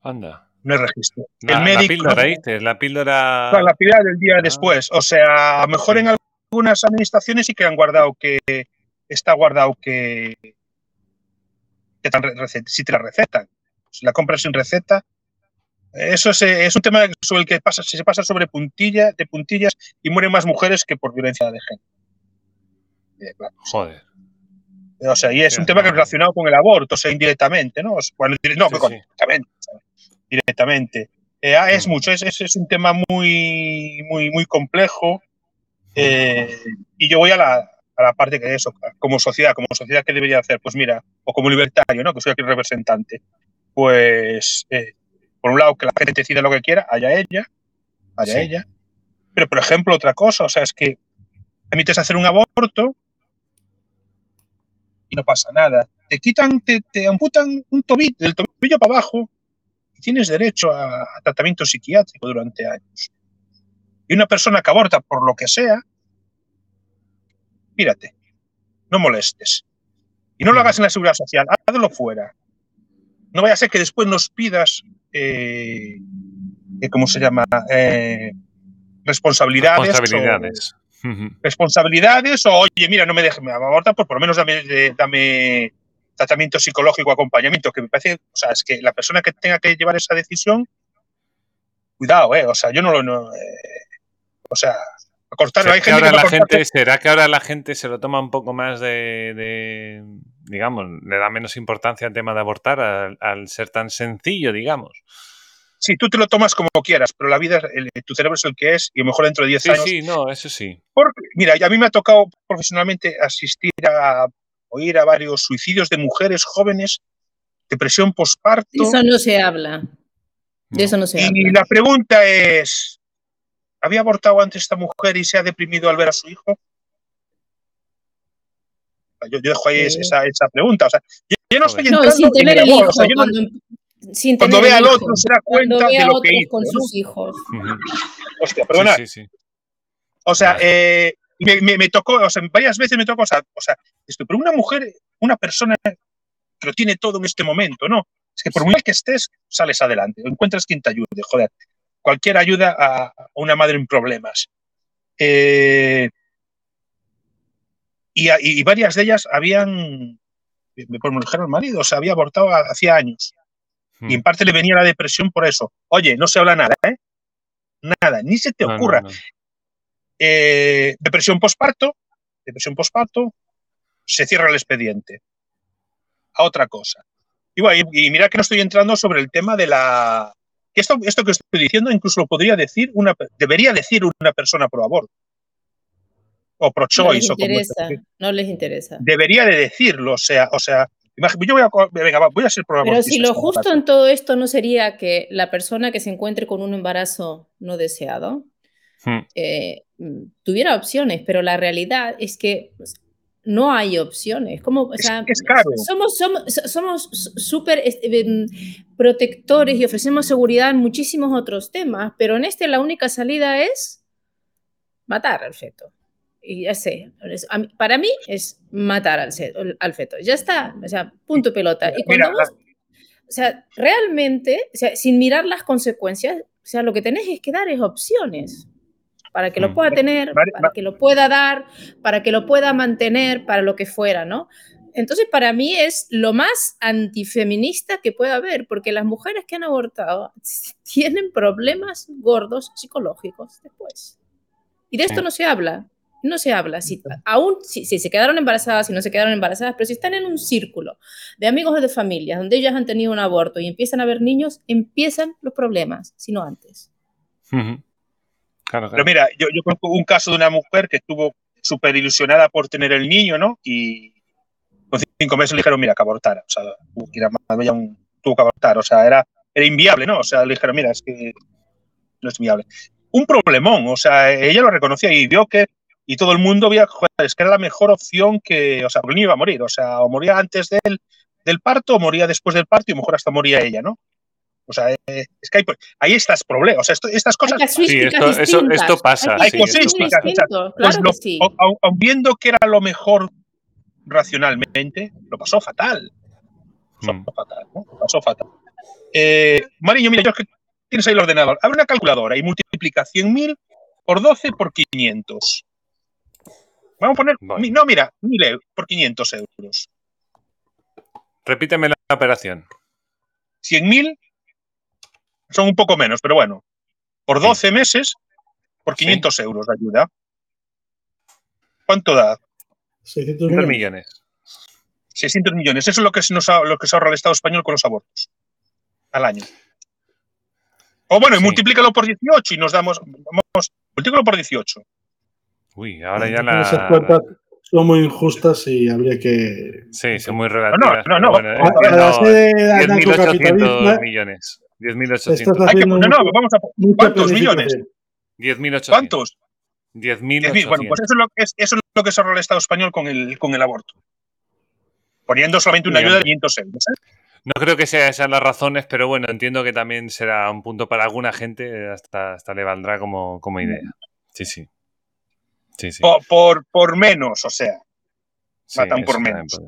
Anda no hay registro. el médico, la píldora, la píldora. la píldora del día ah. después. O sea, a lo mejor en algunas administraciones sí que han guardado que está guardado que, que si te la recetan. Si la compras sin receta, eso es, es, un tema sobre el que pasa, si se pasa sobre puntilla, de puntillas y mueren más mujeres que por violencia de género. Eh, Joder. O sea, y es un tema que es relacionado con el aborto, o sea, indirectamente, ¿no? Bueno, no, sí, directamente. Eh, ah, es mucho, es, es, un tema muy, muy, muy complejo. Eh, y yo voy a la, a la parte que eso, como sociedad, como sociedad, ¿qué debería hacer? Pues mira, o como libertario, ¿no? Que soy aquí el representante. Pues, eh, por un lado, que la gente decida lo que quiera, haya ella, haya ella. Pero, por ejemplo, otra cosa, o sea, es que permites hacer un aborto y no pasa nada. Te quitan, te, te amputan un tobillo, del tobillo para abajo, tienes derecho a, tratamiento psiquiátrico durante años. Y una persona que aborta por lo que sea, mírate, no molestes. Y no lo hagas en la seguridad social, hazlo fuera. No vaya a ser que después nos pidas, eh, eh ¿cómo se llama? Eh, responsabilidades. Responsabilidades. O, responsabilidades o, oye, mira, no me dejes abortar, pues por lo menos dame, dame tratamiento psicológico, acompañamiento, que me parece, o sea, es que la persona que tenga que llevar esa decisión, cuidado, eh, o sea, yo no lo, no, eh, o sea, a cortar, ¿Será hay que gente ahora que la gente, ¿Será que ahora la gente se lo toma un poco más de, de, digamos, le da menos importancia al tema de abortar al, al ser tan sencillo, digamos? Sí, tú te lo tomas como quieras, pero la vida, el- tu cerebro es el que es y a lo mejor dentro de 10 Sí, años sí, no, eso sí. Porque, mira, a mí me ha tocado profesionalmente asistir a oír a varios suicidios de mujeres jóvenes, depresión posparto. Eso no se habla. De eso no se Y habla. la pregunta es, ¿había abortado antes esta mujer y se ha deprimido al ver a su hijo? Yo, yo dejo ahí Sí. esa, esa pregunta. O sea, yo, yo no estoy No, entrando sin en tener el el amor, hijo. o sea, yo no- cuando, sin cuando tener vea al otro se da cuando cuenta vea de a lo que otros hizo. con ¿no? sus hijos. Hostia, perdona. Sí, sí, sí. O sea, eh, me, me- me tocó, o sea, varias veces me tocó, o sea, o sea, esto, pero una mujer, una persona que lo tiene todo en este momento, ¿no? Es que por muy mal que estés, sales adelante, encuentras quien te ayude, joder. Cualquier ayuda a, una madre en problemas. Eh, y, y varias de ellas habían, me por mujer al marido, o sea, había abortado hacía años. Y en Mm. parte le venía la depresión por eso. Oye, no se habla nada, ¿eh? Nada, ni se te No, no, ocurra. no. Eh, depresión posparto, depresión posparto, se cierra el expediente. A otra cosa. Y, bueno, y, y mira que no estoy entrando sobre el tema de la. que esto, esto que estoy diciendo incluso lo podría decir una. debería decir una persona pro aborto. O pro No les choice. o como interesa. No les interesa. debería de decirlo. O sea, o sea. Yo voy a, venga, voy a ser pro Pero si lo esta justo en todo esto no sería que la persona que se encuentre con un embarazo no deseado Mm. eh, tuviera opciones, pero la realidad es que pues, no hay opciones. Como, o sea, es caro. Somos, somos, somos súper este, em, protectores y ofrecemos seguridad en muchísimos otros temas, pero en este la única salida es matar al feto. Y ya sé, para mí es matar al, feto. Ya está, o sea, punto pelota. Y cuando Mira, vos o sea, realmente, o sea, sin mirar las consecuencias, o sea, lo que tenés es que dar es opciones para que lo Mm. pueda tener, para que lo pueda dar, para que lo pueda mantener, para lo que fuera, ¿no? Entonces, para mí es lo más antifeminista que pueda haber, porque las mujeres que han abortado tienen problemas gordos psicológicos después. Y de esto no se habla. No se habla. Si, aún si, si se quedaron embarazadas, si no se quedaron embarazadas, pero si están en un círculo de amigos o de familias donde ellas han tenido un aborto y empiezan a haber niños, empiezan los problemas, si no antes. Ujú. Claro, Pero claro. mira, yo, yo conozco un caso de una mujer que estuvo súper ilusionada por tener el niño, ¿no? Y con cinco meses le dijeron, mira, que abortara. O sea, tuvo que, abortar. O sea, era, era inviable, ¿no? O sea, le dijeron, mira, es que no es viable. Un problemón, o sea, ella lo reconocía y vio que, y todo el mundo joder, es que era la mejor opción que, o sea, porque el niño iba a morir, o sea, o moría antes del, del parto o moría después del parto y mejor hasta moría ella, ¿no? O sea, eh, es que hay, hay estas problemas, o sea, esto- estas cosas Hay casuísticas esto- eso- esto pasa, Hay sí, casuísticas esto pasa. distintas, Pues claro lo- sí. au- au- aun viendo que era lo mejor racionalmente, lo pasó fatal. Lo Mm. pasó fatal, ¿no? Lo pasó fatal. Eh, Mariño, mira, yo que tienes ahí el ordenador. Abre una calculadora y multiplica 100.000 por 12 por 500. Vamos a poner. No, mira, 1.000 euros por 500 euros. Repíteme la operación. 100.000 son un poco menos, pero bueno. Por 12 meses, por Sí. 500 euros de ayuda. ¿Cuánto da? 600 Dos millones. millones. 600 millones. Eso es lo que se, nos ha- lo que se ahorra el Estado español con los abortos al año. O bueno, y Sí. multiplícalo por 18 y nos damos. Vamos, multiplícalo por 18. Uy, ahora ya Esas la. cuentas son muy injustas y habría que. Sí, son muy no, relativas. no, no, bueno, eh, 10.800 anarcocapitalismo, millones. Estás 10.800. Hay que- haciendo no, vamos a. ¿Cuántos millones? planificación. 10.800. ¿Cuántos? 10.800. 10.000. Bueno, pues eso es, lo que es, eso es lo que ahorra el Estado español con el, con el aborto. Poniendo solamente una ayuda de hombre. 500 euros. ¿eh? No creo que sean esas las razones, pero bueno, entiendo que también será un punto para alguna gente, hasta, hasta le valdrá como, como idea. Sí, sí. Sí, sí. Por, por, por menos, o sea. Sí, matan por menos.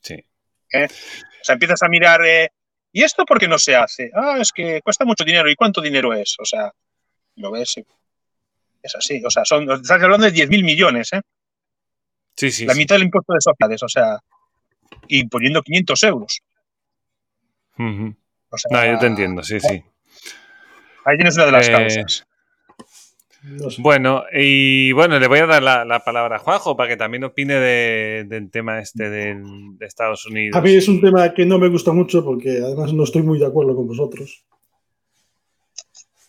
Sí. O sea, empiezas a mirar. eh, ¿Y esto por qué no se hace? Ah, es que cuesta mucho dinero. ¿Y cuánto dinero es? O sea, lo ves. Es así. O sea, son, estás hablando de 10.000 millones, ¿eh? Sí, sí. La sí. mitad del impuesto de sociedades, o sea, y poniendo 500 euros. O sea, No, yo te entiendo, sí, sí. Ahí tienes una de las Eh, causas. No sé. Bueno, y bueno, le voy a dar la, la palabra a Juanjo para que también opine de- del tema este del- de Estados Unidos. A mí es un tema que no me gusta mucho porque además no estoy muy de acuerdo con vosotros.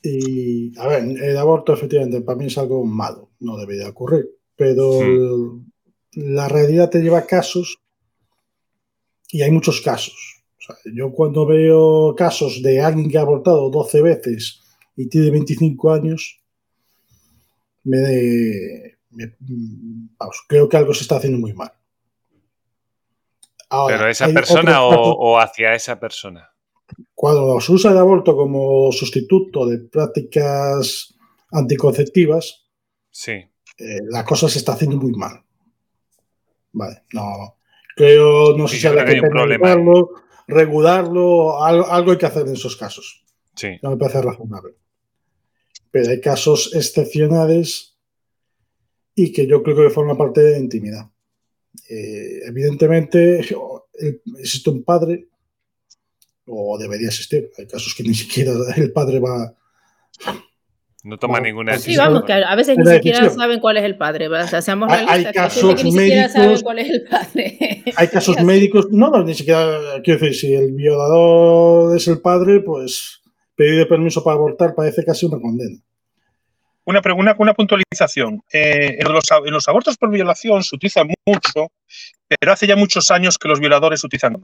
Y, a ver, el aborto efectivamente para mí es algo malo, no debería ocurrir, pero la realidad te lleva a casos y hay muchos casos. O sea, yo cuando veo casos de alguien que ha abortado 12 veces y tiene 25 años, me, me- vamos, creo que algo se está haciendo muy mal. Ahora, ¿Pero esa persona o, o hacia esa persona? cuando se usa el aborto como sustituto de prácticas anticonceptivas, Sí. eh, la cosa se está haciendo muy mal. Vale, no. Creo, no sé si habrá que regularlo, algo, algo hay que hacer en esos casos. Sí. No me parece razonable. Pero hay casos excepcionales y que yo creo que forman parte de la intimidad. Eh, evidentemente, existe un padre, o debería existir. Hay casos que ni siquiera el padre va. No toma ninguna pues Sí, decisión. vamos, que a veces ni siquiera decisión. saben cuál es el padre. O sea, seamos Hay- realistas. que hay casos que ni siquiera saben médicos- cuál es el padre. Hay casos médicos. No, no, ni siquiera. Quiero decir, si el violador es el padre, pues pedir permiso para abortar parece casi una condena. Una, una, una puntualización. Eh, en, los, a- en los abortos por violación se utiliza mucho, pero hace ya muchos años que los violadores utilizan.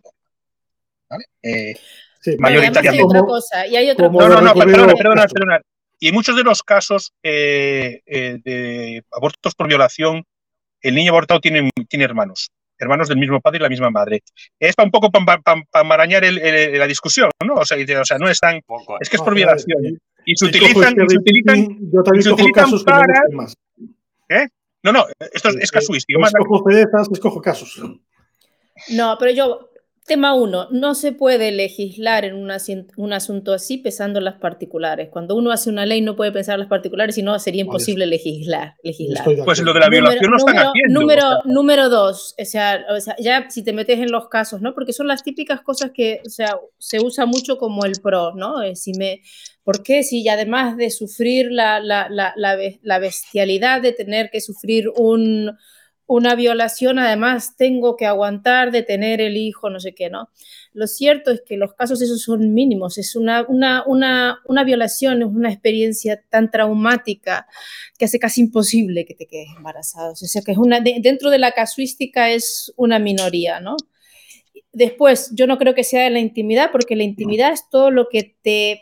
¿Vale? Eh, Sí, además hay mayoritariamente. otra cosa. Y hay otra no, cosa. no, no, recurrido perdona, a perdona, perdona. Y en muchos de los casos eh, eh, de abortos por violación, el niño abortado tiene, tiene hermanos, hermanos del mismo padre y la misma madre. Es para un poco para marañar el- el- la discusión, ¿no? O sea, dice, o sea, no es tan. Poco. Es que es No, por violación. Eh, Y se utilizan, y se utilizan. Yo también se cojo utilizan casos para- más. No, no, esto es, es Eh, casuístico. eh, más- Escojo cerezas, escojo casos. No, pero yo, tema uno, no se puede legislar en un, asunto así pensando en las particulares. Cuando uno hace una ley no puede pensar en las particulares, si no sería imposible legislar. legislar. Pues lo de la violación no están número, haciendo. Número, o sea. número dos, o sea, o sea, ya si te metes en los casos, ¿no? Porque son las típicas cosas que, o sea, se usa mucho como el pro, ¿no? Eh, Si me, ¿Por qué? Si además de sufrir la, la, la, la bestialidad de tener que sufrir un, una violación, además tengo que aguantar de tener el hijo, no sé qué, ¿no? Lo cierto es que los casos esos son mínimos, es una, una, una, una violación, es una experiencia tan traumática que hace casi imposible que te quedes embarazado. O sea, que es una, de- dentro de la casuística es una minoría, ¿no? Después, yo no creo que sea de la intimidad, porque la intimidad es todo lo que te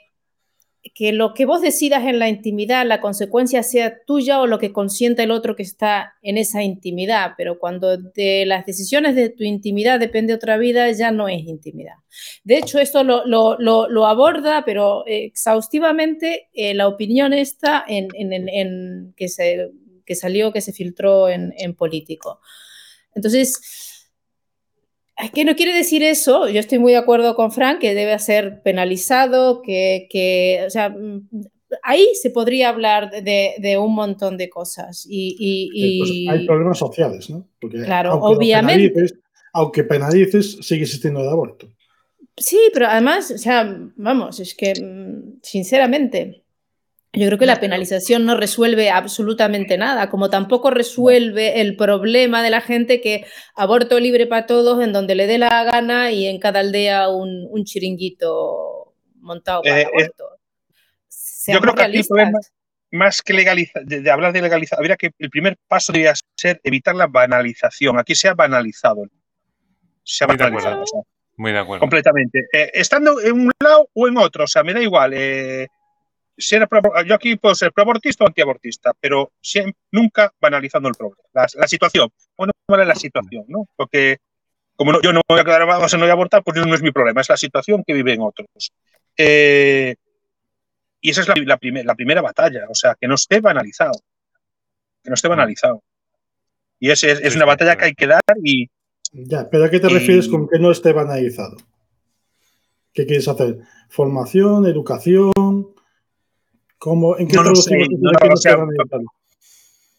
que lo que vos decidas en la intimidad, la consecuencia sea tuya o lo que consienta el otro que está en esa intimidad, pero cuando de las decisiones de tu intimidad depende otra vida, ya no es intimidad. De hecho, esto lo, lo, aborda, pero eh, exhaustivamente, eh, la opinión esta en, en, en que, se, que salió, que se filtró en, en Político. Entonces, es que no quiere decir eso. Yo estoy muy de acuerdo con Frank que debe ser penalizado, que, que o sea, mm, ahí se podría hablar de, de un montón de cosas. Y, y- pues hay problemas sociales, ¿no? Porque Claro, aunque obviamente. penalices- aunque penalices, sigue existiendo el aborto. Sí, pero además, o sea, vamos, es que, mm, sinceramente, yo creo que la penalización no resuelve absolutamente nada, como tampoco resuelve el problema de la gente que aborto libre para todos, en donde le dé la gana y en cada aldea un, un chiringuito montado para Eh, eh, aborto. Seamos creo que aquí el problema- realistas. más que legalizar, de, de hablar de legalizar, habría que el primer paso debería ser evitar la banalización. Aquí se ha banalizado. Se ha Muy de banalizado. acuerdo. o sea, Muy de acuerdo. completamente. Eh, estando en un lado o en otro, o sea, me da igual. eh, ser pro- yo aquí puedo ser proabortista o antiabortista, pero siem- nunca banalizando el problema, la, la situación. Bueno, vale la situación, ¿no? Porque como no- yo no voy a quedar o sea, no voy a abortar, pues no es mi problema, es la situación que viven otros. Eh, y esa es la, la primer- la primera batalla, o sea, que no esté banalizado. Que no esté banalizado. Y ese es, es una batalla que hay que dar y Ya, pero ¿a qué te Y- refieres con que no esté banalizado? ¿Qué quieres hacer? ¿Formación, educación? ¿Cómo, ¿En qué No lo sé, no esté sé. banalizado?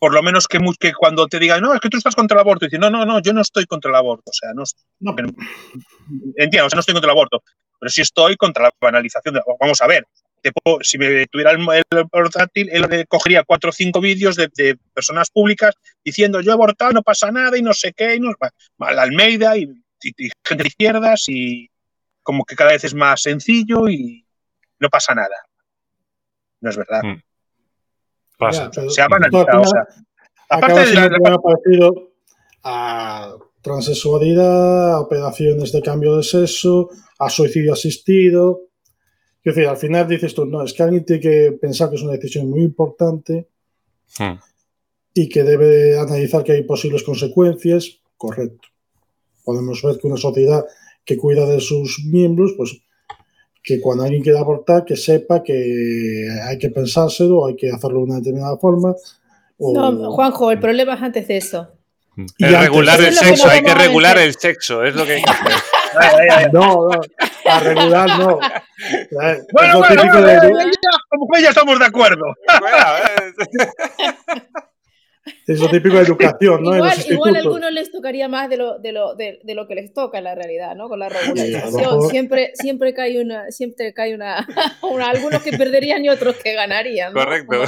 por lo menos que, que, cuando te digan, no, es que tú estás contra el aborto, y dices, no, no, no, yo no estoy contra el aborto, o sea, no, no entiendo, o sea, no estoy contra el aborto, pero sí estoy contra la banalización. De, vamos a ver, si me tuviera el, portátil, él cogería cuatro o cinco vídeos de, personas públicas diciendo yo he abortado, no pasa nada y no sé qué, y no, la Almeida y, gente de izquierdas y como que cada vez es más sencillo y no pasa nada. No es verdad. Hmm. se ha banalizado. O sea, aparte de la, parecido a transexualidad, a operaciones de cambio de sexo, a suicidio asistido. Es decir, al final dices tú, no, es que alguien tiene que pensar que es una decisión muy importante hmm. y que debe analizar que hay posibles consecuencias. Correcto. Podemos ver que una sociedad que cuida de sus miembros, pues que cuando alguien quiera abortar, que sepa que hay que pensárselo, hay que hacerlo de una determinada forma. No, Juanjo, el problema es antes de eso. Y regular el sexo, hay que regular el sexo, es lo que hay que hacer. no, no, a regular no. Bueno, bueno, bueno, como ya estamos de acuerdo. Es lo típico de educación, ¿no? Igual, igual a algunos les tocaría más de lo, de, lo, de, lo que les toca en la realidad, ¿no? Con la regularización. siempre, siempre cae una, siempre cae una, algunos que perderían y otros que ganarían. Correcto.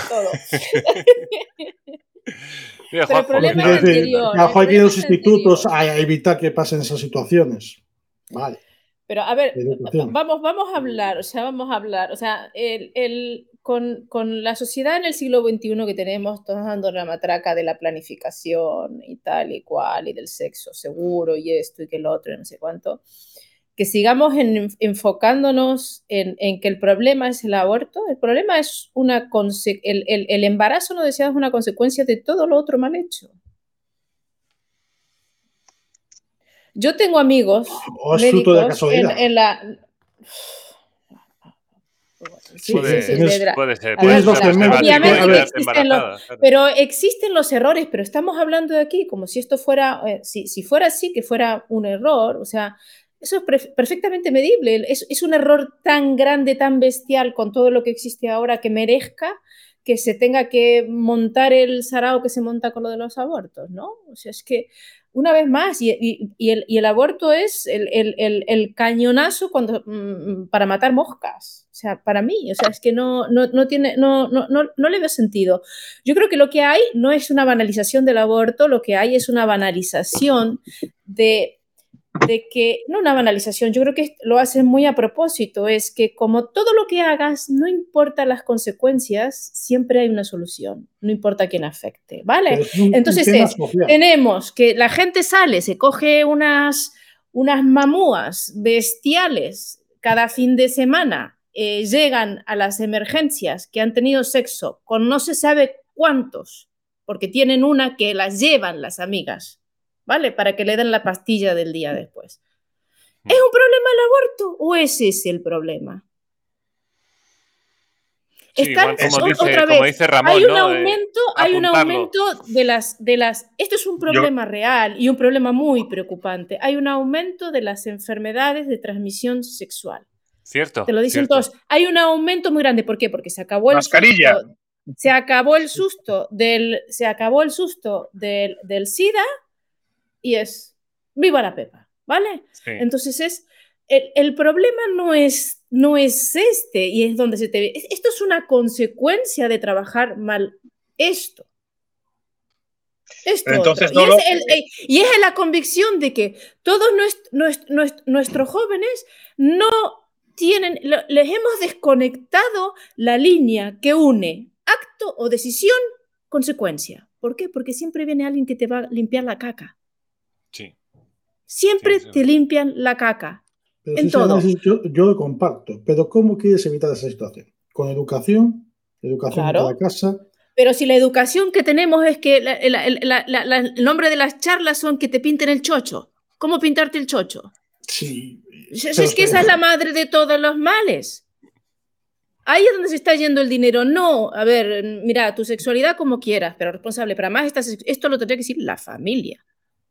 Pero el problema es anterior. Hay que los institutos a evitar que pasen esas situaciones. Vale. Pero a ver, vamos, vamos a hablar, o sea, vamos a hablar, o sea, el, el, con, con, la sociedad en el siglo XXI que tenemos, todos dando la matraca de la planificación y tal y cual, y del sexo seguro y esto y que el otro y no sé cuánto, que sigamos enfocándonos en, en, que el problema es el aborto, el problema es una, el, el, el embarazo no deseado es una consecuencia de todo lo otro mal hecho. Yo tengo amigos. ¿O es fruto de casualidad? En, la. Sí, puede, sí, sí, puede ser. Existen los, pero existen los errores, pero estamos hablando de aquí como si esto fuera, eh, si, si, fuera así, que fuera un error, o sea, eso es perfectamente medible. Es, es, un error tan grande, tan bestial con todo lo que existe ahora que merezca que se tenga que montar el sarao que se monta con lo de los abortos, ¿no? O sea, es que una vez más, y, el, aborto es el, cañonazo cuando, mm, para matar moscas. O sea, para mí, o sea, es que no, no, tiene, no, no, no, le veo sentido. Yo creo que lo que hay no es una banalización del aborto, lo que hay es una banalización de de que, no una banalización, yo creo que lo hacen muy a propósito, es que como todo lo que hagas, no importa las consecuencias, siempre hay una solución, no importa quién afecte, ¿vale? Entonces tenemos que la gente sale, se coge unas, unas mamúas bestiales cada fin de semana, eh, llegan a las emergencias que han tenido sexo con no se sabe cuántos, porque tienen una que las llevan las amigas ¿vale? Para que le den la pastilla del día después. ¿Es un problema el aborto o es ese el problema? otra vez, hay un aumento, hay un aumento de las, de las. Esto es un problema real y un problema muy preocupante. Hay un aumento de las enfermedades de transmisión sexual. Cierto. Te lo dicen todos. Hay un aumento muy grande. ¿Por qué? Porque se acabó el Mascarilla. Susto, se acabó el susto del, se acabó el susto del, del SIDA y es viva la Pepa, ¿vale? Entonces es, el, problema no es, no es este y es donde se te ve. Esto es una consecuencia de trabajar mal esto. Esto Entonces, y, es la convicción de que todos nuestros jóvenes no tienen, les hemos desconectado la línea que une acto o decisión, consecuencia. ¿Por qué? Porque siempre viene alguien que te va a limpiar la caca. Siempre te limpian la caca. en todo. Yo, lo comparto, pero ¿cómo quieres evitar esa situación? ¿Con educación? ¿Educación en la casa? Pero si la educación que tenemos es que el nombre de las charlas son que te pinten el chocho. ¿Cómo pintarte el chocho? Sí. Es, que esa es la madre de todos los males. Ahí es donde se está yendo el dinero. No, a ver, mira, tu sexualidad como quieras, pero responsable. Pero además, esto lo tendría que decir la familia.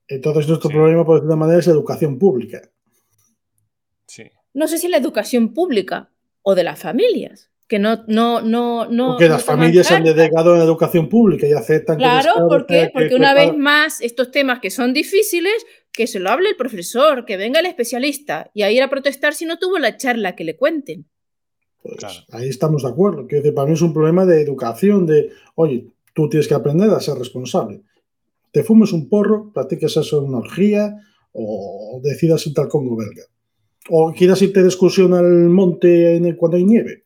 Entonces, nuestro problema, por decirlo de manera, es educación pública. Sí. No sé si la educación pública o de las familias. que no, no, no, no. Porque las familias han dedicado a la educación pública y aceptan claro, porque, porque una vez más, estos temas que son difíciles, que se lo hable el profesor, que venga el especialista y a ir a protestar si no tuvo la charla que le cuenten. Pues ahí estamos de acuerdo. Que para mí es un problema de educación, de, oye, tú tienes que aprender a ser responsable. Te fumes un porro, practiques eso en una orgía o decidas ir al Congo belga. O quieras irte de excursión al monte cuando hay nieve.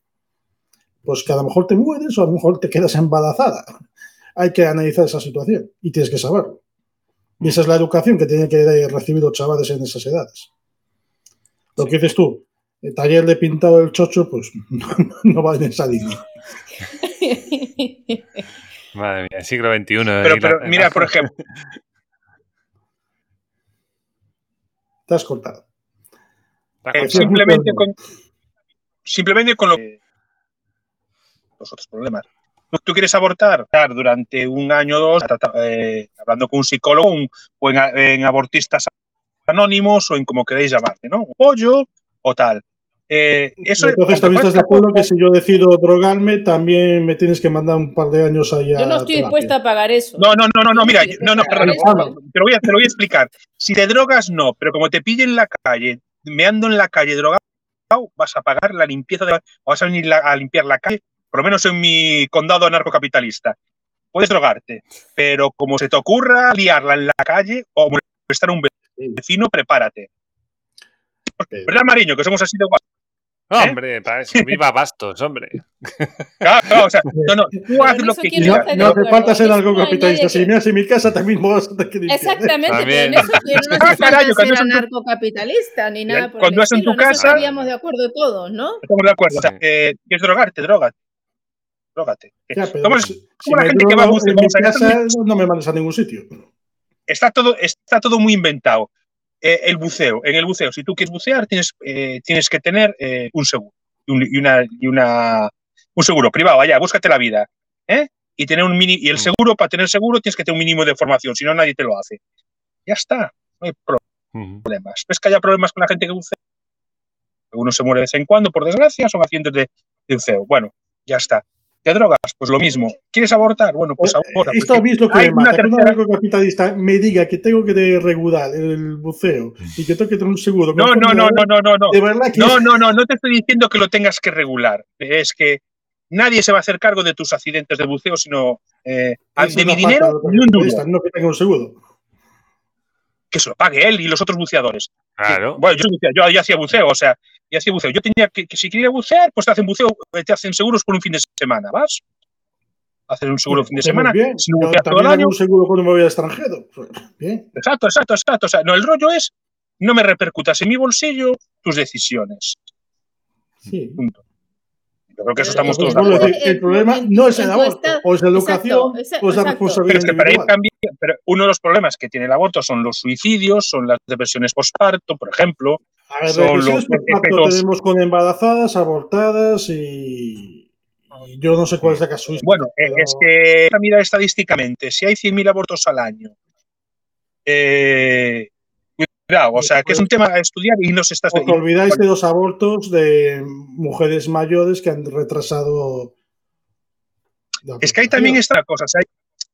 Pues que a lo mejor te mueres o a lo mejor te quedas embarazada. Hay que analizar esa situación y tienes que saberlo. Y esa es la educación que tienen que recibir los chavales en esas edades. Lo que dices tú, el taller de pintado del chocho, pues no, va en esa. Madre mía, siglo XXI. Pero, mira, por ejemplo. Te has cortado. Eh, simplemente, con, simplemente con lo que los otros problemas. Tú quieres abortar durante un año o dos, eh, hablando con un psicólogo o en, abortistas anónimos o en como queréis llamarte, ¿no? Un pollo o tal. Eh, eso Entonces también estás de acuerdo que si yo decido drogarme, también me tienes que mandar un par de años allá. Yo no estoy dispuesta a pagar eso. No, no, no, no, no mira, no, no, perdón, te, lo voy a, te lo voy a explicar. Si te drogas, no, pero como te piden en la calle, meando en la calle drogado, vas a pagar la limpieza de o vas a venir a limpiar la calle, por lo menos en mi condado anarcocapitalista. Puedes drogarte, pero como se te ocurra liarla en la calle o molestar a un vecino, prepárate. ¿Verdad, Mariño? Que somos así de guapos. ¿Eh? Hombre, para eso, viva Bastos, hombre. Claro, no, o sea, no, no, tú haz lo que quieras. No, hace falta ser algo capitalista. Si miras en mi casa, también que Exactamente, pero en eso no hace falta ser anarcocapitalista ni nada por Cuando es en tu casa. Estaríamos de acuerdo todos, ¿no? Estamos de acuerdo. O sea, eh, ¿quieres drogarte? Drogate. Drogate. Ya, pero ¿Cómo, si, si la gente que va a en mi casa, no me mandes a ningún sitio. Está todo, está todo muy inventado. Eh, el buceo. En el buceo, si tú quieres bucear, tienes, eh, tienes que tener eh, un seguro y, una, y una, un seguro privado. Allá, búscate la vida. Y, tener un mini, y el mm. seguro, para tener seguro, tienes que tener un mínimo de formación, si no, nadie te lo hace. Ya está, no hay problemas. ¿Ves que haya problemas con la gente que bucea? Uno se muere de vez en cuando, por desgracia, son accidentes de buceo. Bueno, ya está. ¿Te drogas? Pues lo mismo. ¿Quieres abortar? Bueno, pues eh, aborta. Esto a mí es lo que me mata. Que un capitalista me diga que tengo que regular el buceo y que tengo que tener un seguro. No, no, no, no, no, no. De verdad que no, no, no, no te estoy diciendo que lo tengas que regular. Es que nadie se va a hacer cargo de tus accidentes de buceo, sino eh, de mi dinero ni un duro. No que tenga un seguro. Que se lo pague él y los otros buceadores. Claro. Bueno, yo, yo, yo hacía buceo, o sea, y así buceo. Yo tenía que, si quería bucear, pues te hacen buceo, te hacen seguros por un fin de semana, ¿vas? Hacer un seguro el fin de semana. Bien. Si no todo el año. un seguro cuando me voy al extranjero. Pues, bien. Exacto, exacto, exacto. O sea, no, el rollo es, no me repercutas en mi bolsillo tus decisiones. Sí. Punto. Yo creo que eso estamos todos de acuerdo. El, problema no es el aborto, o es la educación, o es la responsabilidad. Pero, es que para pero uno de los problemas que tiene el aborto son los suicidios, son las depresiones postparto, por ejemplo, a ver, efectos... tenemos con embarazadas, abortadas y, y yo no sé cuál es la casuística. Bueno, pero... es que mira estadísticamente, si hay 100.000 abortos al año, eh, cuidado, o sea, que es un tema a estudiar y no se está... Os olvidáis de los abortos de mujeres mayores que han retrasado... Es que ahí también está la cosa, o sea,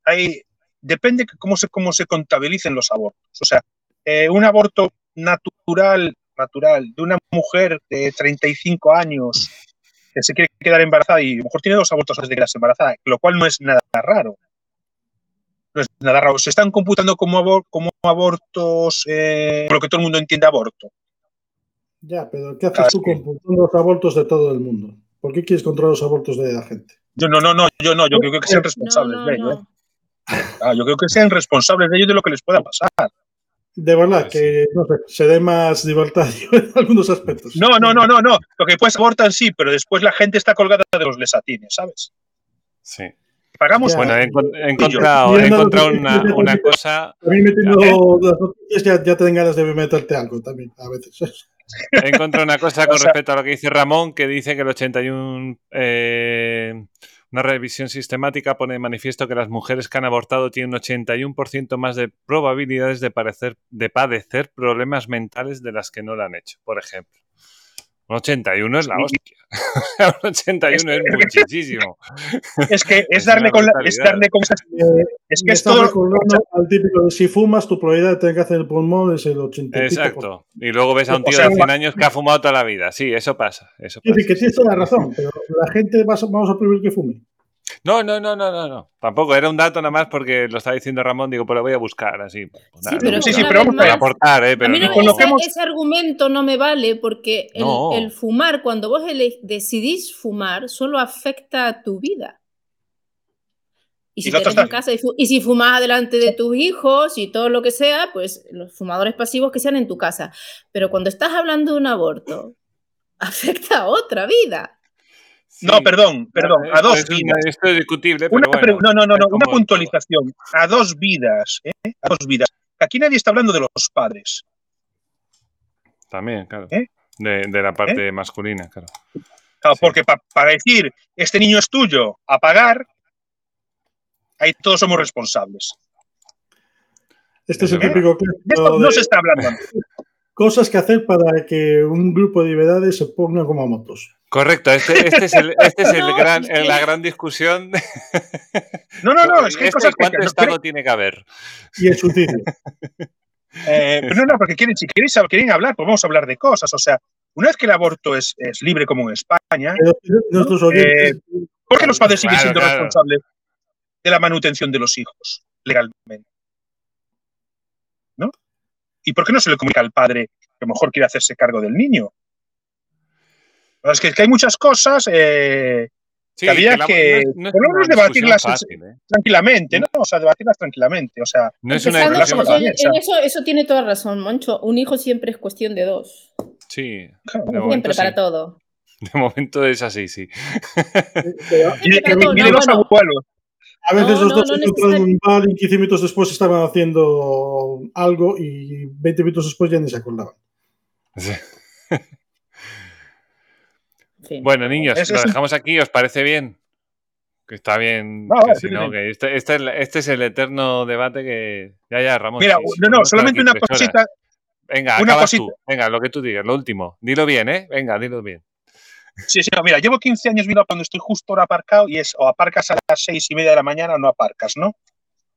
hay, hay, depende cómo se, cómo se contabilicen los abortos. O sea, eh, un aborto natural natural de una mujer de 35 años que se quiere quedar embarazada y a lo mejor tiene dos abortos antes de quedarse embarazada, lo cual no es nada raro. No es nada raro. Se están computando como, como abortos, eh, por lo que todo el mundo entiende aborto. Ya, pero ¿qué haces tú computando los abortos de todo el mundo? ¿Por qué quieres controlar los abortos de la gente? Yo no, no, no, yo no, yo creo que sean responsables de ello. ¿eh? Ah, yo creo que sean responsables de ello de lo que les pueda pasar de verdad que no sé, se dé más libertad en algunos aspectos. No, no, no, no, no. Lo que pues abortan sí, pero después la gente está colgada de los lesatines, ¿sabes? Sí. Pagamos. Bueno, he, encontrado, he encontrado una, una, cosa. A mí metiendo las noticias ya, ya te den ganas de meterte algo también, a veces. He encontrado una cosa con respecto a lo que dice Ramón, que dice que el 81 eh, una revisión sistemática pone de manifiesto que las mujeres que han abortado tienen un 81% más de probabilidades de, padecer problemas mentales de las que no lo han hecho, por ejemplo. Un 81 es la hostia. un 81 es, muchísimo. Es que es, darle con la, es darle con es que es todo al típico de si fumas tu probabilidad de tener que hacer el pulmón es el 80 Exacto. Y luego ves a un tío de 100 años que ha fumado toda la vida. Sí, eso pasa. Eso pasa. Es decir, que tienes toda la razón, pero la gente vamos a prohibir que fume. No, no, no, no, no, no. Tampoco, era un dato nada más porque lo estaba diciendo Ramón, digo, pues lo voy a buscar así. sí, pero, sí, sí, pero vamos a aportar, ¿eh? Pero a mí no, ese, argumento no me vale porque el, fumar, cuando vos decidís fumar, solo afecta a tu vida. Y si, en casa y, si fumas delante de tus hijos y todo lo que sea, pues los fumadores pasivos que sean en tu casa. Pero cuando estás hablando de un aborto, afecta a otra vida no, perdón, perdón, a dos vidas. esto es discutible, pero bueno, No, no, no, no una puntualización. A dos vidas, ¿eh? A dos vidas. Aquí nadie está hablando de los padres. También, claro. ¿Eh? De, la parte ¿Eh? masculina, claro. Claro, porque para decir, este niño es tuyo, a pagar, ahí todos somos responsables. Este es el típico que. no se está hablando. Cosas que hacer para que un grupo de liberales se ponga como motos. Correcto, este, este es, el, este es el gran, la gran discusión. No, no, no, es que hay cosas ¿Cuánto que, Estado tiene que haber? Y el suicidio. Eh, pero no, no, porque quieren, si queréis, quieren hablar, pues vamos a hablar de cosas. O sea, una vez que el aborto es, es libre como en España, eh, ¿por qué los padres siguen siendo responsables de la manutención de los hijos legalmente? ¿No? ¿Y por qué no se le comunica al padre que a lo mejor quiere hacerse cargo del niño? Es que, hay muchas cosas eh, que había que, no, debatirlas ¿eh? tranquilamente, ¿no? O sea, debatirlas tranquilamente. O sea, no es una en eso, eso tiene toda razón, Moncho. Un hijo siempre es cuestión de dos. Sí. siempre para todo. De momento es así, sí. y de, los abuelos. A veces los dos se encontraron en un bar y 15 minutos después estaban haciendo algo y 20 minutos después ya ni se acordaban. Bueno, niños, lo dejamos aquí, ¿os parece bien? Que está bien. que este, este, este, es el eterno debate que. Ya, ya, Ramón. Mira, no, no, solamente una cosita. Venga, una cosita. tú. Venga, lo que tú digas, lo último. Dilo bien, ¿eh? Venga, dilo bien. Sí, sí, mira, llevo 15 años viendo cuando estoy justo ahora aparcado y es o aparcas a las 6 y media de la mañana o no aparcas, ¿no?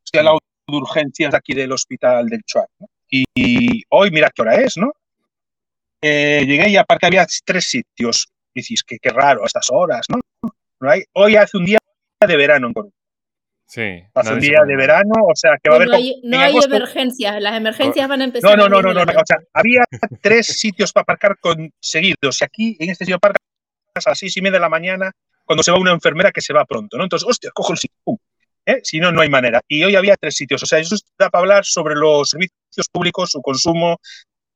Estoy al lado de urgencias aquí del hospital del Chuac. ¿no? Y, hoy, mira qué hora es, ¿no? Eh, llegué y aparqué, había tres sitios dices, que qué raro a estas horas, ¿no? no hay, hoy hace un día de verano en Coruña. Sí. Hace un día de verano, o sea, que va a haber. No hay, no hay emergencias, las emergencias van a empezar. No, no, no, no, no, o sea, había tres sitios para aparcar conseguidos. Y aquí, en este sitio, aparcas a las seis y media de la mañana cuando se va una enfermera que se va pronto, ¿no? Entonces, hostia, cojo el sitio. ¿eh? Si no, no hay manera. Y hoy había tres sitios. O sea, eso da para hablar sobre los servicios públicos, su consumo,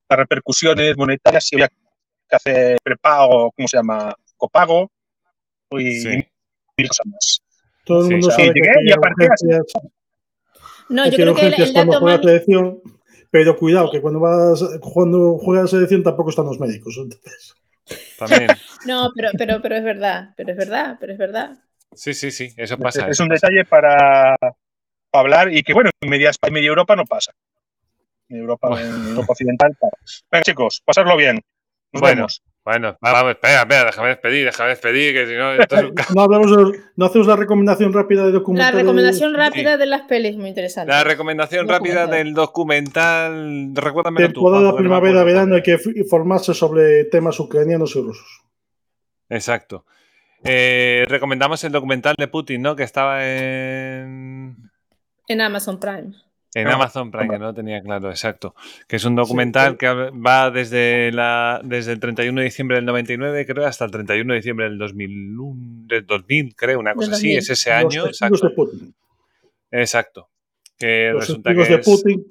las repercusiones monetarias, si había que hace prepago, ¿cómo se llama? Copago y mil cosas más. Todo el mundo sabe que, y aparte no, yo creo que el, dato la selección, pero cuidado que cuando vas cuando juegas la selección tampoco están los médicos, entonces. También. no, pero, pero, pero es verdad, pero es verdad, pero es verdad. Sí, sí, sí, eso pasa. Es, un detalle para, hablar y que bueno, en media media Europa no pasa. En Europa, en Europa Occidental. Venga, chicos, pasarlo bien bueno, Bueno, vamos, espera, espera, déjame despedir, déjame despedir, que si no. Esto es un... no, hablamos no hacemos la recomendación rápida de documental. La recomendación rápida de las pelis, muy interesante. La recomendación rápida del documental. Recuérdame Temporada primavera, verano, hay que informarse sobre temas ucranianos y rusos. Exacto. Eh, recomendamos el documental de Putin, ¿no? Que estaba en. En Amazon Prime. En Amazon Prime, que no lo tenía claro, exacto. Que es un documental que va desde, la, desde el 31 de diciembre del 99, creo, hasta el 31 de diciembre del 2000, del 2000 creo, una cosa así. Es ese año. exacto. De Putin. Exacto. Que Los resulta que de Putin,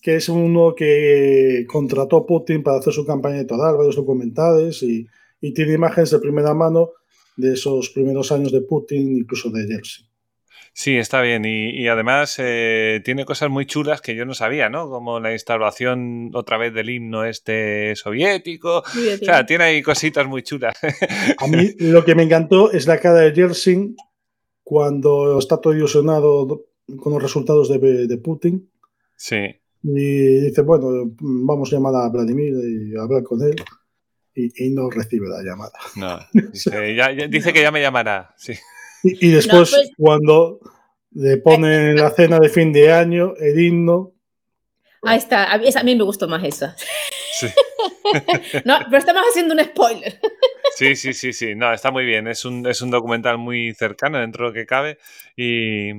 que es uno que contrató Putin para hacer su campaña electoral, varios documentales y, y tiene imágenes de primera mano de esos primeros años de Putin, incluso de Yeltsin. Sí, está bien. Y, además eh, tiene cosas muy chulas que yo no sabía, ¿no? Como la instalación otra vez del himno este soviético. O sea, tiene ahí cositas muy chulas. A mí lo que me encantó es la cara de Yeltsin cuando está todo ilusionado con los resultados de, Putin. Sí. Y dice, bueno, vamos a llamar a Vladimir y hablar con él. y, no recibe la llamada. No, dice, que ya me llamará, sí. Y, después, pues cuando le ponen la cena de fin de año, el himno. Ahí está, a mí, me gustó más esa. Sí. no, pero estamos haciendo un spoiler. Sí, sí, sí, sí. No, está muy bien. Es un, es un documental muy cercano dentro de lo que cabe. Y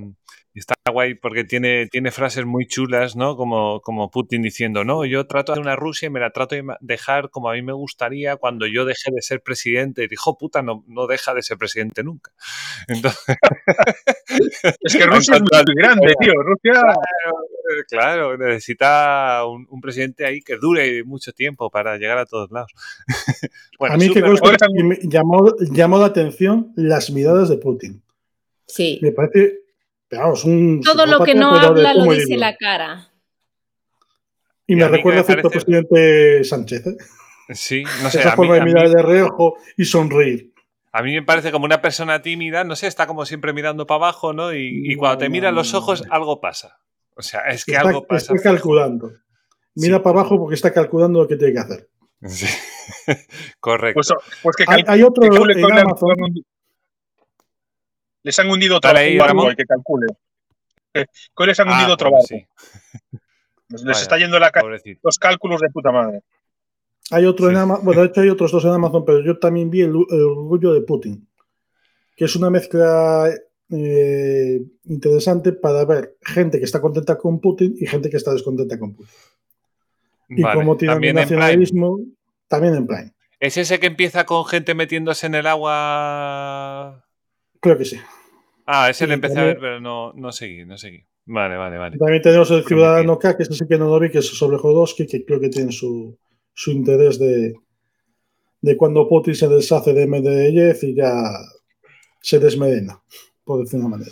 está guay porque tiene, tiene frases muy chulas, ¿no? Como, como Putin diciendo, no, yo trato de una Rusia y me la trato de dejar como a mí me gustaría cuando yo deje de ser presidente. Y dijo, puta, no, no deja de ser presidente nunca. Entonces... es que Rusia es muy grande, tío. Rusia... Claro, necesita un, un, presidente ahí que dure mucho tiempo para llegar a todos lados. a mí que me llamó, llamó la atención las miradas de Putin. Sí. Me parece todo lo que no habla lo dice la cara. Y, me recuerda a cierto presidente Sánchez. ¿eh? Sí, no sé. Esa forma de mirar de reojo y sonreír. A mí me parece como una persona tímida, no sé, está como siempre mirando para abajo, ¿no? Y, cuando te mira los ojos, algo pasa. O sea, es que algo pasa. Está calculando. Mira para abajo porque está calculando lo que tiene que hacer. Sí. Correcto. Pues, pues que hay, otro en Amazon, les han hundido otro barco, hay que calcule. Que les han ah, hundido otro barco. Les está yendo la los cálculos de puta madre. Hay otro en Amazon, bueno, de hecho hay otros dos en Amazon, pero yo también vi el, orgullo de Putin, que es una mezcla eh, interesante para ver gente que está contenta con Putin y gente que está descontenta con Putin. Y como tiene el nacionalismo, también en plan. ¿Es ese que empieza con gente metiéndose en el agua Creo que sí. Ah, ese lo empecé a ver, pero no, no seguí, no seguí. Vale, vale, vale. También tenemos el Ciudadano K, que ese sí que no lo vi, que es sobre Jodowski, que creo que tiene su, su interés de, de cuando Putin se deshace de Medvedev y ya se desmedena, por decir una manera.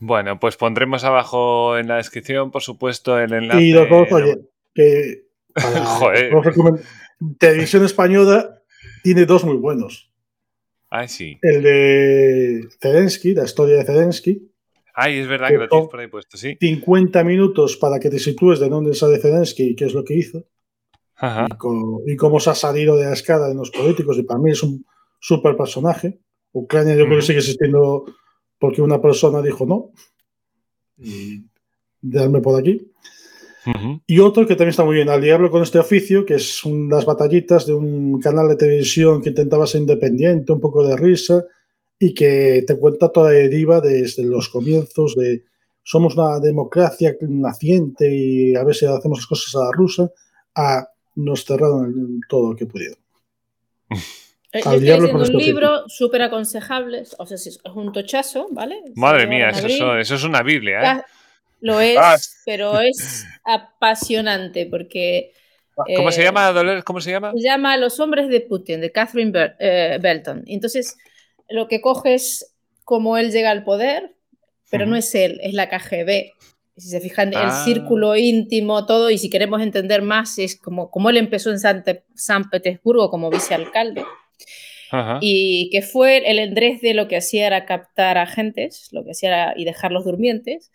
Bueno, pues pondremos abajo en la descripción, por supuesto, el enlace. Y lo oye, que Joder. Televisión Española tiene dos muy buenos. Ah, sí. El de Zelensky, la historia de Zelensky. Ay, es verdad que, lo tienes por ahí puesto, sí. 50 minutos para que te sitúes de dónde sale Zelensky y qué es lo que hizo. Ajá. Y, cómo, se ha salido de la escala en los políticos. Y para mí es un súper personaje. Ucrania yo creo que sigue existiendo porque una persona dijo no. Y darme por aquí. Y otro que también está muy bien, Al Diablo con este oficio, que es unas batallitas de un canal de televisión que intentaba ser independiente, un poco de risa, y que te cuenta toda la deriva desde los comienzos de somos una democracia naciente y a ver si hacemos las cosas a la rusa, a nos cerraron todo lo que pudieron. Eh, Al diablo con este un libro súper aconsejable, o sea, es un tochazo, ¿vale? Madre mía, eso, eso, es una Biblia, ¿eh? Lo es, ah, pero es apasionante porque... ¿Cómo se eh, llama, Dolores? ¿Cómo se llama? Se llama Los hombres de Putin, de Catherine eh, Belton. Entonces, lo que coge es cómo él llega al poder, pero no es él, es la KGB. Si se fijan, el ah. círculo íntimo, todo, y si queremos entender más, es como, como él empezó en San, Petersburgo como vicealcalde. Y que fue el endrés de lo que hacía era captar agentes, lo que hacía era, y dejarlos durmientes,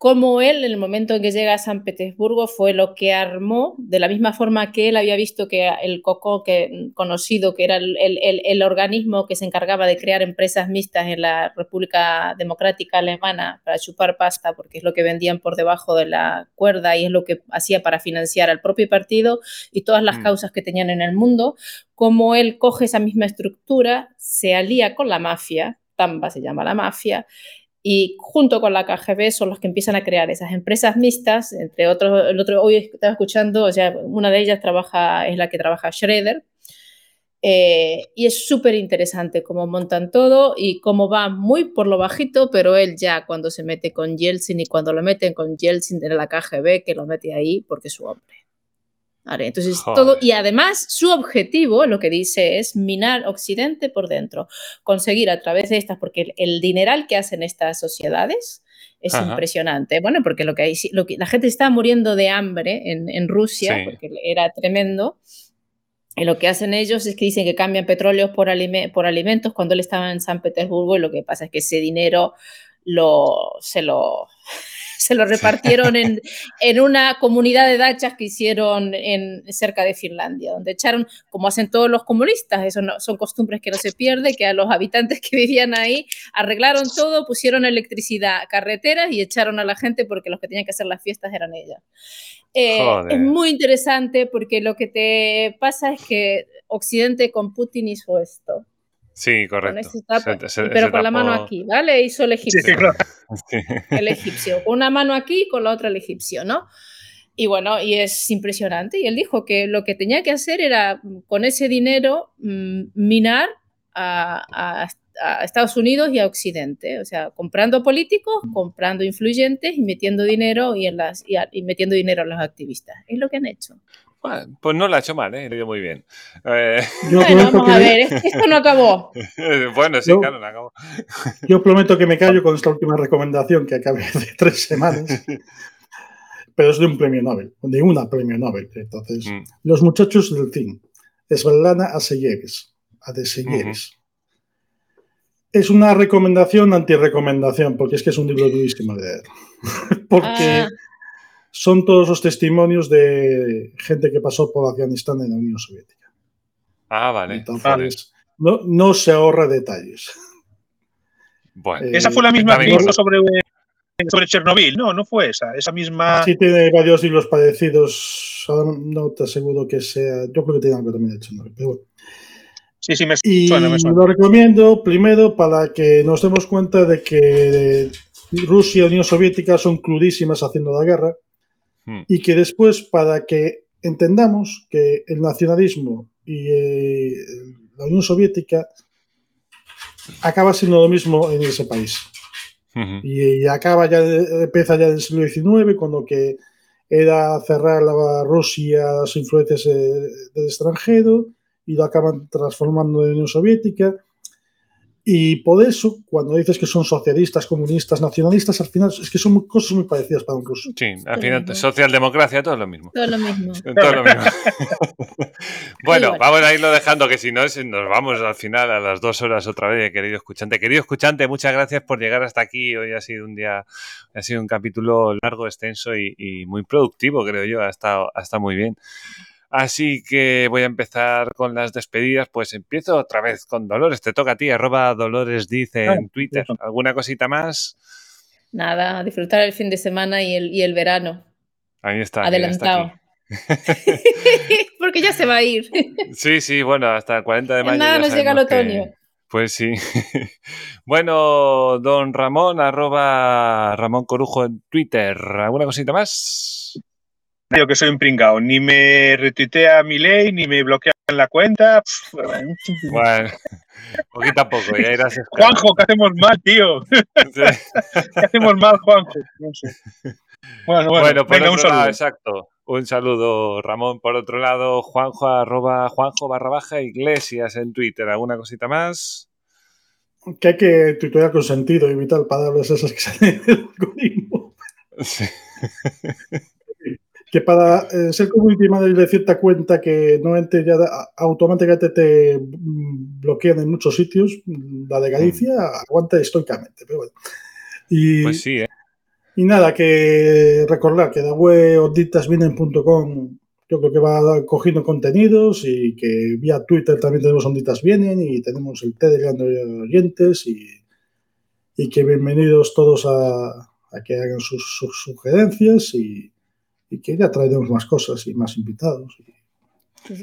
cómo él, en el momento en que llega a San Petersburgo, fue lo que armó, de la misma forma que él había visto que el COCO, que, conocido, que era el, organismo que se encargaba de crear empresas mixtas en la República Democrática Alemana para chupar pasta, porque es lo que vendían por debajo de la cuerda y es lo que hacía para financiar al propio partido y todas las mm. causas que tenían en el mundo, cómo él coge esa misma estructura, se alía con la mafia, Tamba se llama la mafia, y junto con la KGB son los que empiezan a crear esas empresas mixtas, entre otros, el otro hoy estaba escuchando, o sea, una de ellas trabaja, es la que trabaja Schroeder, eh, y es súper interesante cómo montan todo y cómo va muy por lo bajito, pero él ya cuando se mete con Yeltsin y cuando lo meten con Yeltsin de la KGB, que lo mete ahí porque es su hombre entonces todo, y además su objetivo, lo que dice es minar Occidente por dentro, conseguir a través de estas, porque el, dineral que hacen estas sociedades es impresionante. Bueno, porque lo que, hay, lo que la gente está muriendo de hambre en, Rusia, porque era tremendo. Y lo que hacen ellos es que dicen que cambian petróleo por, por alimentos cuando él estaba en San Petersburgo y lo que pasa es que ese dinero lo, se lo se lo repartieron en, en, una comunidad de dachas que hicieron en, cerca de Finlandia, donde echaron, como hacen todos los comunistas, eso son costumbres que no se pierde, que a los habitantes que vivían ahí arreglaron todo, pusieron electricidad, carreteras y echaron a la gente porque los que tenían que hacer las fiestas eran ellas. Eh, es muy interesante porque lo que te pasa es que Occidente con Putin hizo esto. Sí, correcto. pero con la mano aquí, ¿vale? Hizo el egipcio. Sí, claro. El egipcio. Con una mano aquí y con la otra el egipcio, ¿no? Y bueno, y es impresionante. Y él dijo que lo que tenía que hacer era, con ese dinero, mm, minar a, Estados Unidos y a Occidente. O sea, comprando políticos, comprando influyentes y metiendo dinero y, en las, y metiendo dinero a los activistas. Es lo que han hecho pues no la ha hecho mal, ¿eh? Lo muy bien. Eh, bueno, vamos a ver, esto no acabó. bueno, sí, claro, no acabó. Yo prometo que me callo con esta última recomendación que acabé de tres semanas. Pero es de un premio Nobel, de una premio Nobel. Entonces, mm. Los muchachos del team, Svetlana Aseyeres, Adeseyeres. Es una recomendación anti-recomendación, porque es que es un libro durísimo de leer. porque... Ah son todos los testimonios de gente que pasó por Afganistán en la Unión Soviética. Ah, vale. Entonces, No, no, se ahorra detalles. Bueno, eh, esa fue la misma que hizo sobre, sobre Chernobyl, ¿no? No fue esa, esa misma. Sí, tiene varios libros parecidos. no te aseguro que sea. Yo creo que tiene algo también de Chernobyl, pero bueno. Sí, sí, me y suena, me Lo recomiendo primero para que nos demos cuenta de que Rusia y Unión Soviética son crudísimas haciendo la guerra Hmm. y que después, para que entendamos que el nacionalismo y eh, la Unión Soviética acaba siendo lo mismo en ese país. y, acaba ya, empieza ya en el siglo XIX, cuando que era cerrar la Rusia las influencias eh, del extranjero y lo acaban transformando en Unión Soviética y por eso, cuando dices que son socialistas, comunistas, nacionalistas, al final es que son cosas muy parecidas para un ruso. Sí, al final, socialdemocracia, todo es lo mismo. Todo lo mismo. Todo lo mismo. bueno, vamos a irlo dejando, que si no, nos vamos al final a las dos horas otra vez, querido escuchante. Querido escuchante, muchas gracias por llegar hasta aquí. Hoy ha sido un día, ha sido un capítulo largo, extenso y, y muy productivo, creo yo. Ha estado, ha estado muy bien. Así que voy a empezar con las despedidas. Pues empiezo otra vez con Dolores. Te toca a ti, arroba Dolores dice en Twitter. ¿Alguna cosita más? Nada, disfrutar el fin de semana y el, y el verano. Ahí está. Adelantado. Porque ya se va a ir. sí, sí, bueno, hasta el 40 de mayo. Nada nos llega el otoño. Pues sí. bueno, don Ramón, arroba Ramón Corujo en Twitter. ¿Alguna cosita más? Yo que soy un pringao. Ni me retuitea mi ley, ni me bloquean la cuenta. bueno, poquito a poco, ya irás Juanjo, ¿qué hacemos mal, tío? ¿Qué hacemos mal, Juanjo? Bueno, bueno, venga, un saludo. exacto. Un saludo, Ramón. Por otro lado, Juanjo, arroba Juanjo barra baja Iglesias en Twitter. ¿Alguna cosita más? Que hay que tuitear con sentido y vital palabras esas que salen del algoritmo. Sí que para eh, ser community manager de cierta cuenta que normalmente ya automáticamente te mm, bloquean en muchos sitios, la de Galicia mm. aguanta estoicamente, pero bueno. Y, pues sí, ¿eh? Y nada, que recordar que la web onditasvienen.com yo creo que va cogiendo contenidos y que vía Twitter también tenemos Onditas Vienen y tenemos el Telegram de oyentes y, y que bienvenidos todos a, a que hagan sus, sus sugerencias y, y que ya traeremos más cosas y más invitados.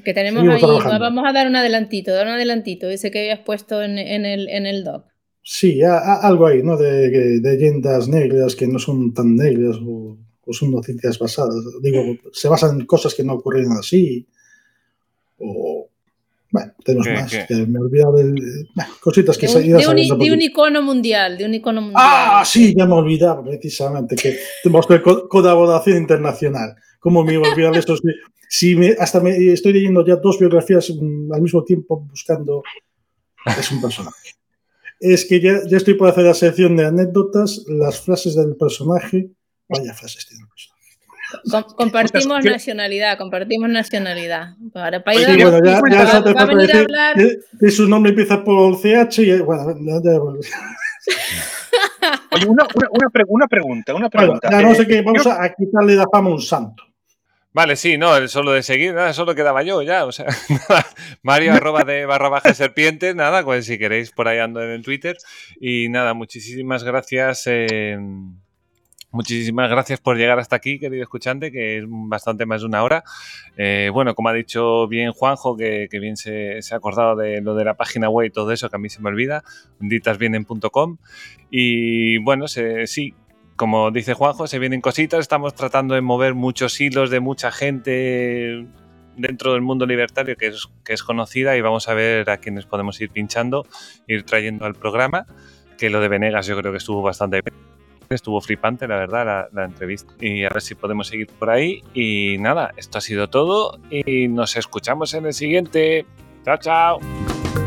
que tenemos ahí, vamos a dar un adelantito, dar un adelantito, ese que habías puesto en, el, en el doc. Sí, algo ahí, ¿no? De, de, leyendas negras que no son tan negras o, son noticias basadas. Digo, se basan en cosas que no ocurrieron así. O, bueno, tenemos más. Que me he olvidado de, cositas que de un, de, un, de un, icono mundial, de un icono mundial. Ah, sí, ya me he olvidado precisamente que tenemos colaboración internacional. ¿Cómo me iba a olvidar eso? Si me, hasta me, estoy leyendo ya dos biografías mm, al mismo tiempo buscando. Es un personaje. Es que ya, ya estoy por hacer la sección de anécdotas, las frases del personaje. Vaya frases tiene el personaje compartimos nacionalidad, compartimos nacionalidad. Para, para ir bueno, ya, ya va, a venir a hablar. Que, su nombre empieza por CH y bueno, ya, Oye, una, pregunta, una pregunta. ya no sé qué, vamos a, quitarle la fama a un santo. Vale, sí, no, solo de seguir, nada, solo quedaba yo ya, o sea, Mario arroba de barra baja serpientes, nada, pues si queréis por ahí ando en el Twitter. Y nada, muchísimas gracias. Eh, Muchísimas gracias por llegar hasta aquí, querido escuchante, que es bastante más de una hora. Eh, bueno, como ha dicho bien Juanjo, que, bien se, ha acordado de lo de la página web y todo eso, que a mí se me olvida, ditasvienen.com. Y bueno, sí, como dice Juanjo, se vienen cositas, estamos tratando de mover muchos hilos de mucha gente dentro del mundo libertario que es, conocida y vamos a ver a quienes podemos ir pinchando, ir trayendo al programa, que lo de Venegas yo creo que estuvo bastante Estuvo flipante, la verdad, la, entrevista. Y a ver si podemos seguir por ahí. Y nada, esto ha sido todo. Y nos escuchamos en el siguiente. Chao, chao.